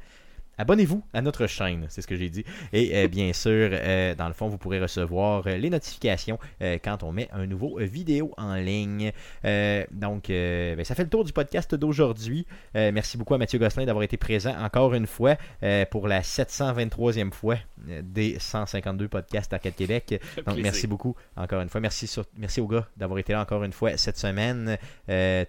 Abonnez-vous à notre chaîne, c'est ce que j'ai dit. Et euh, bien sûr, euh, dans le fond, vous pourrez recevoir euh, les notifications quand on met un nouveau vidéo en ligne. Donc, ben, ça fait le tour du podcast d'aujourd'hui. Merci beaucoup à Mathieu Gosselin d'avoir été présent encore une fois pour la 723e fois des 152 podcasts Arcade Québec. Donc, merci beaucoup encore une fois. Merci, sur- merci aux gars d'avoir été là encore une fois cette semaine.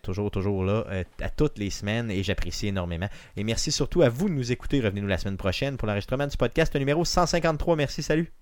Toujours, toujours là, à toutes les semaines et j'apprécie énormément. Et merci surtout à vous de nous écouter. Revenez-nous la semaine prochaine pour l'enregistrement du podcast numéro 153. Merci, salut.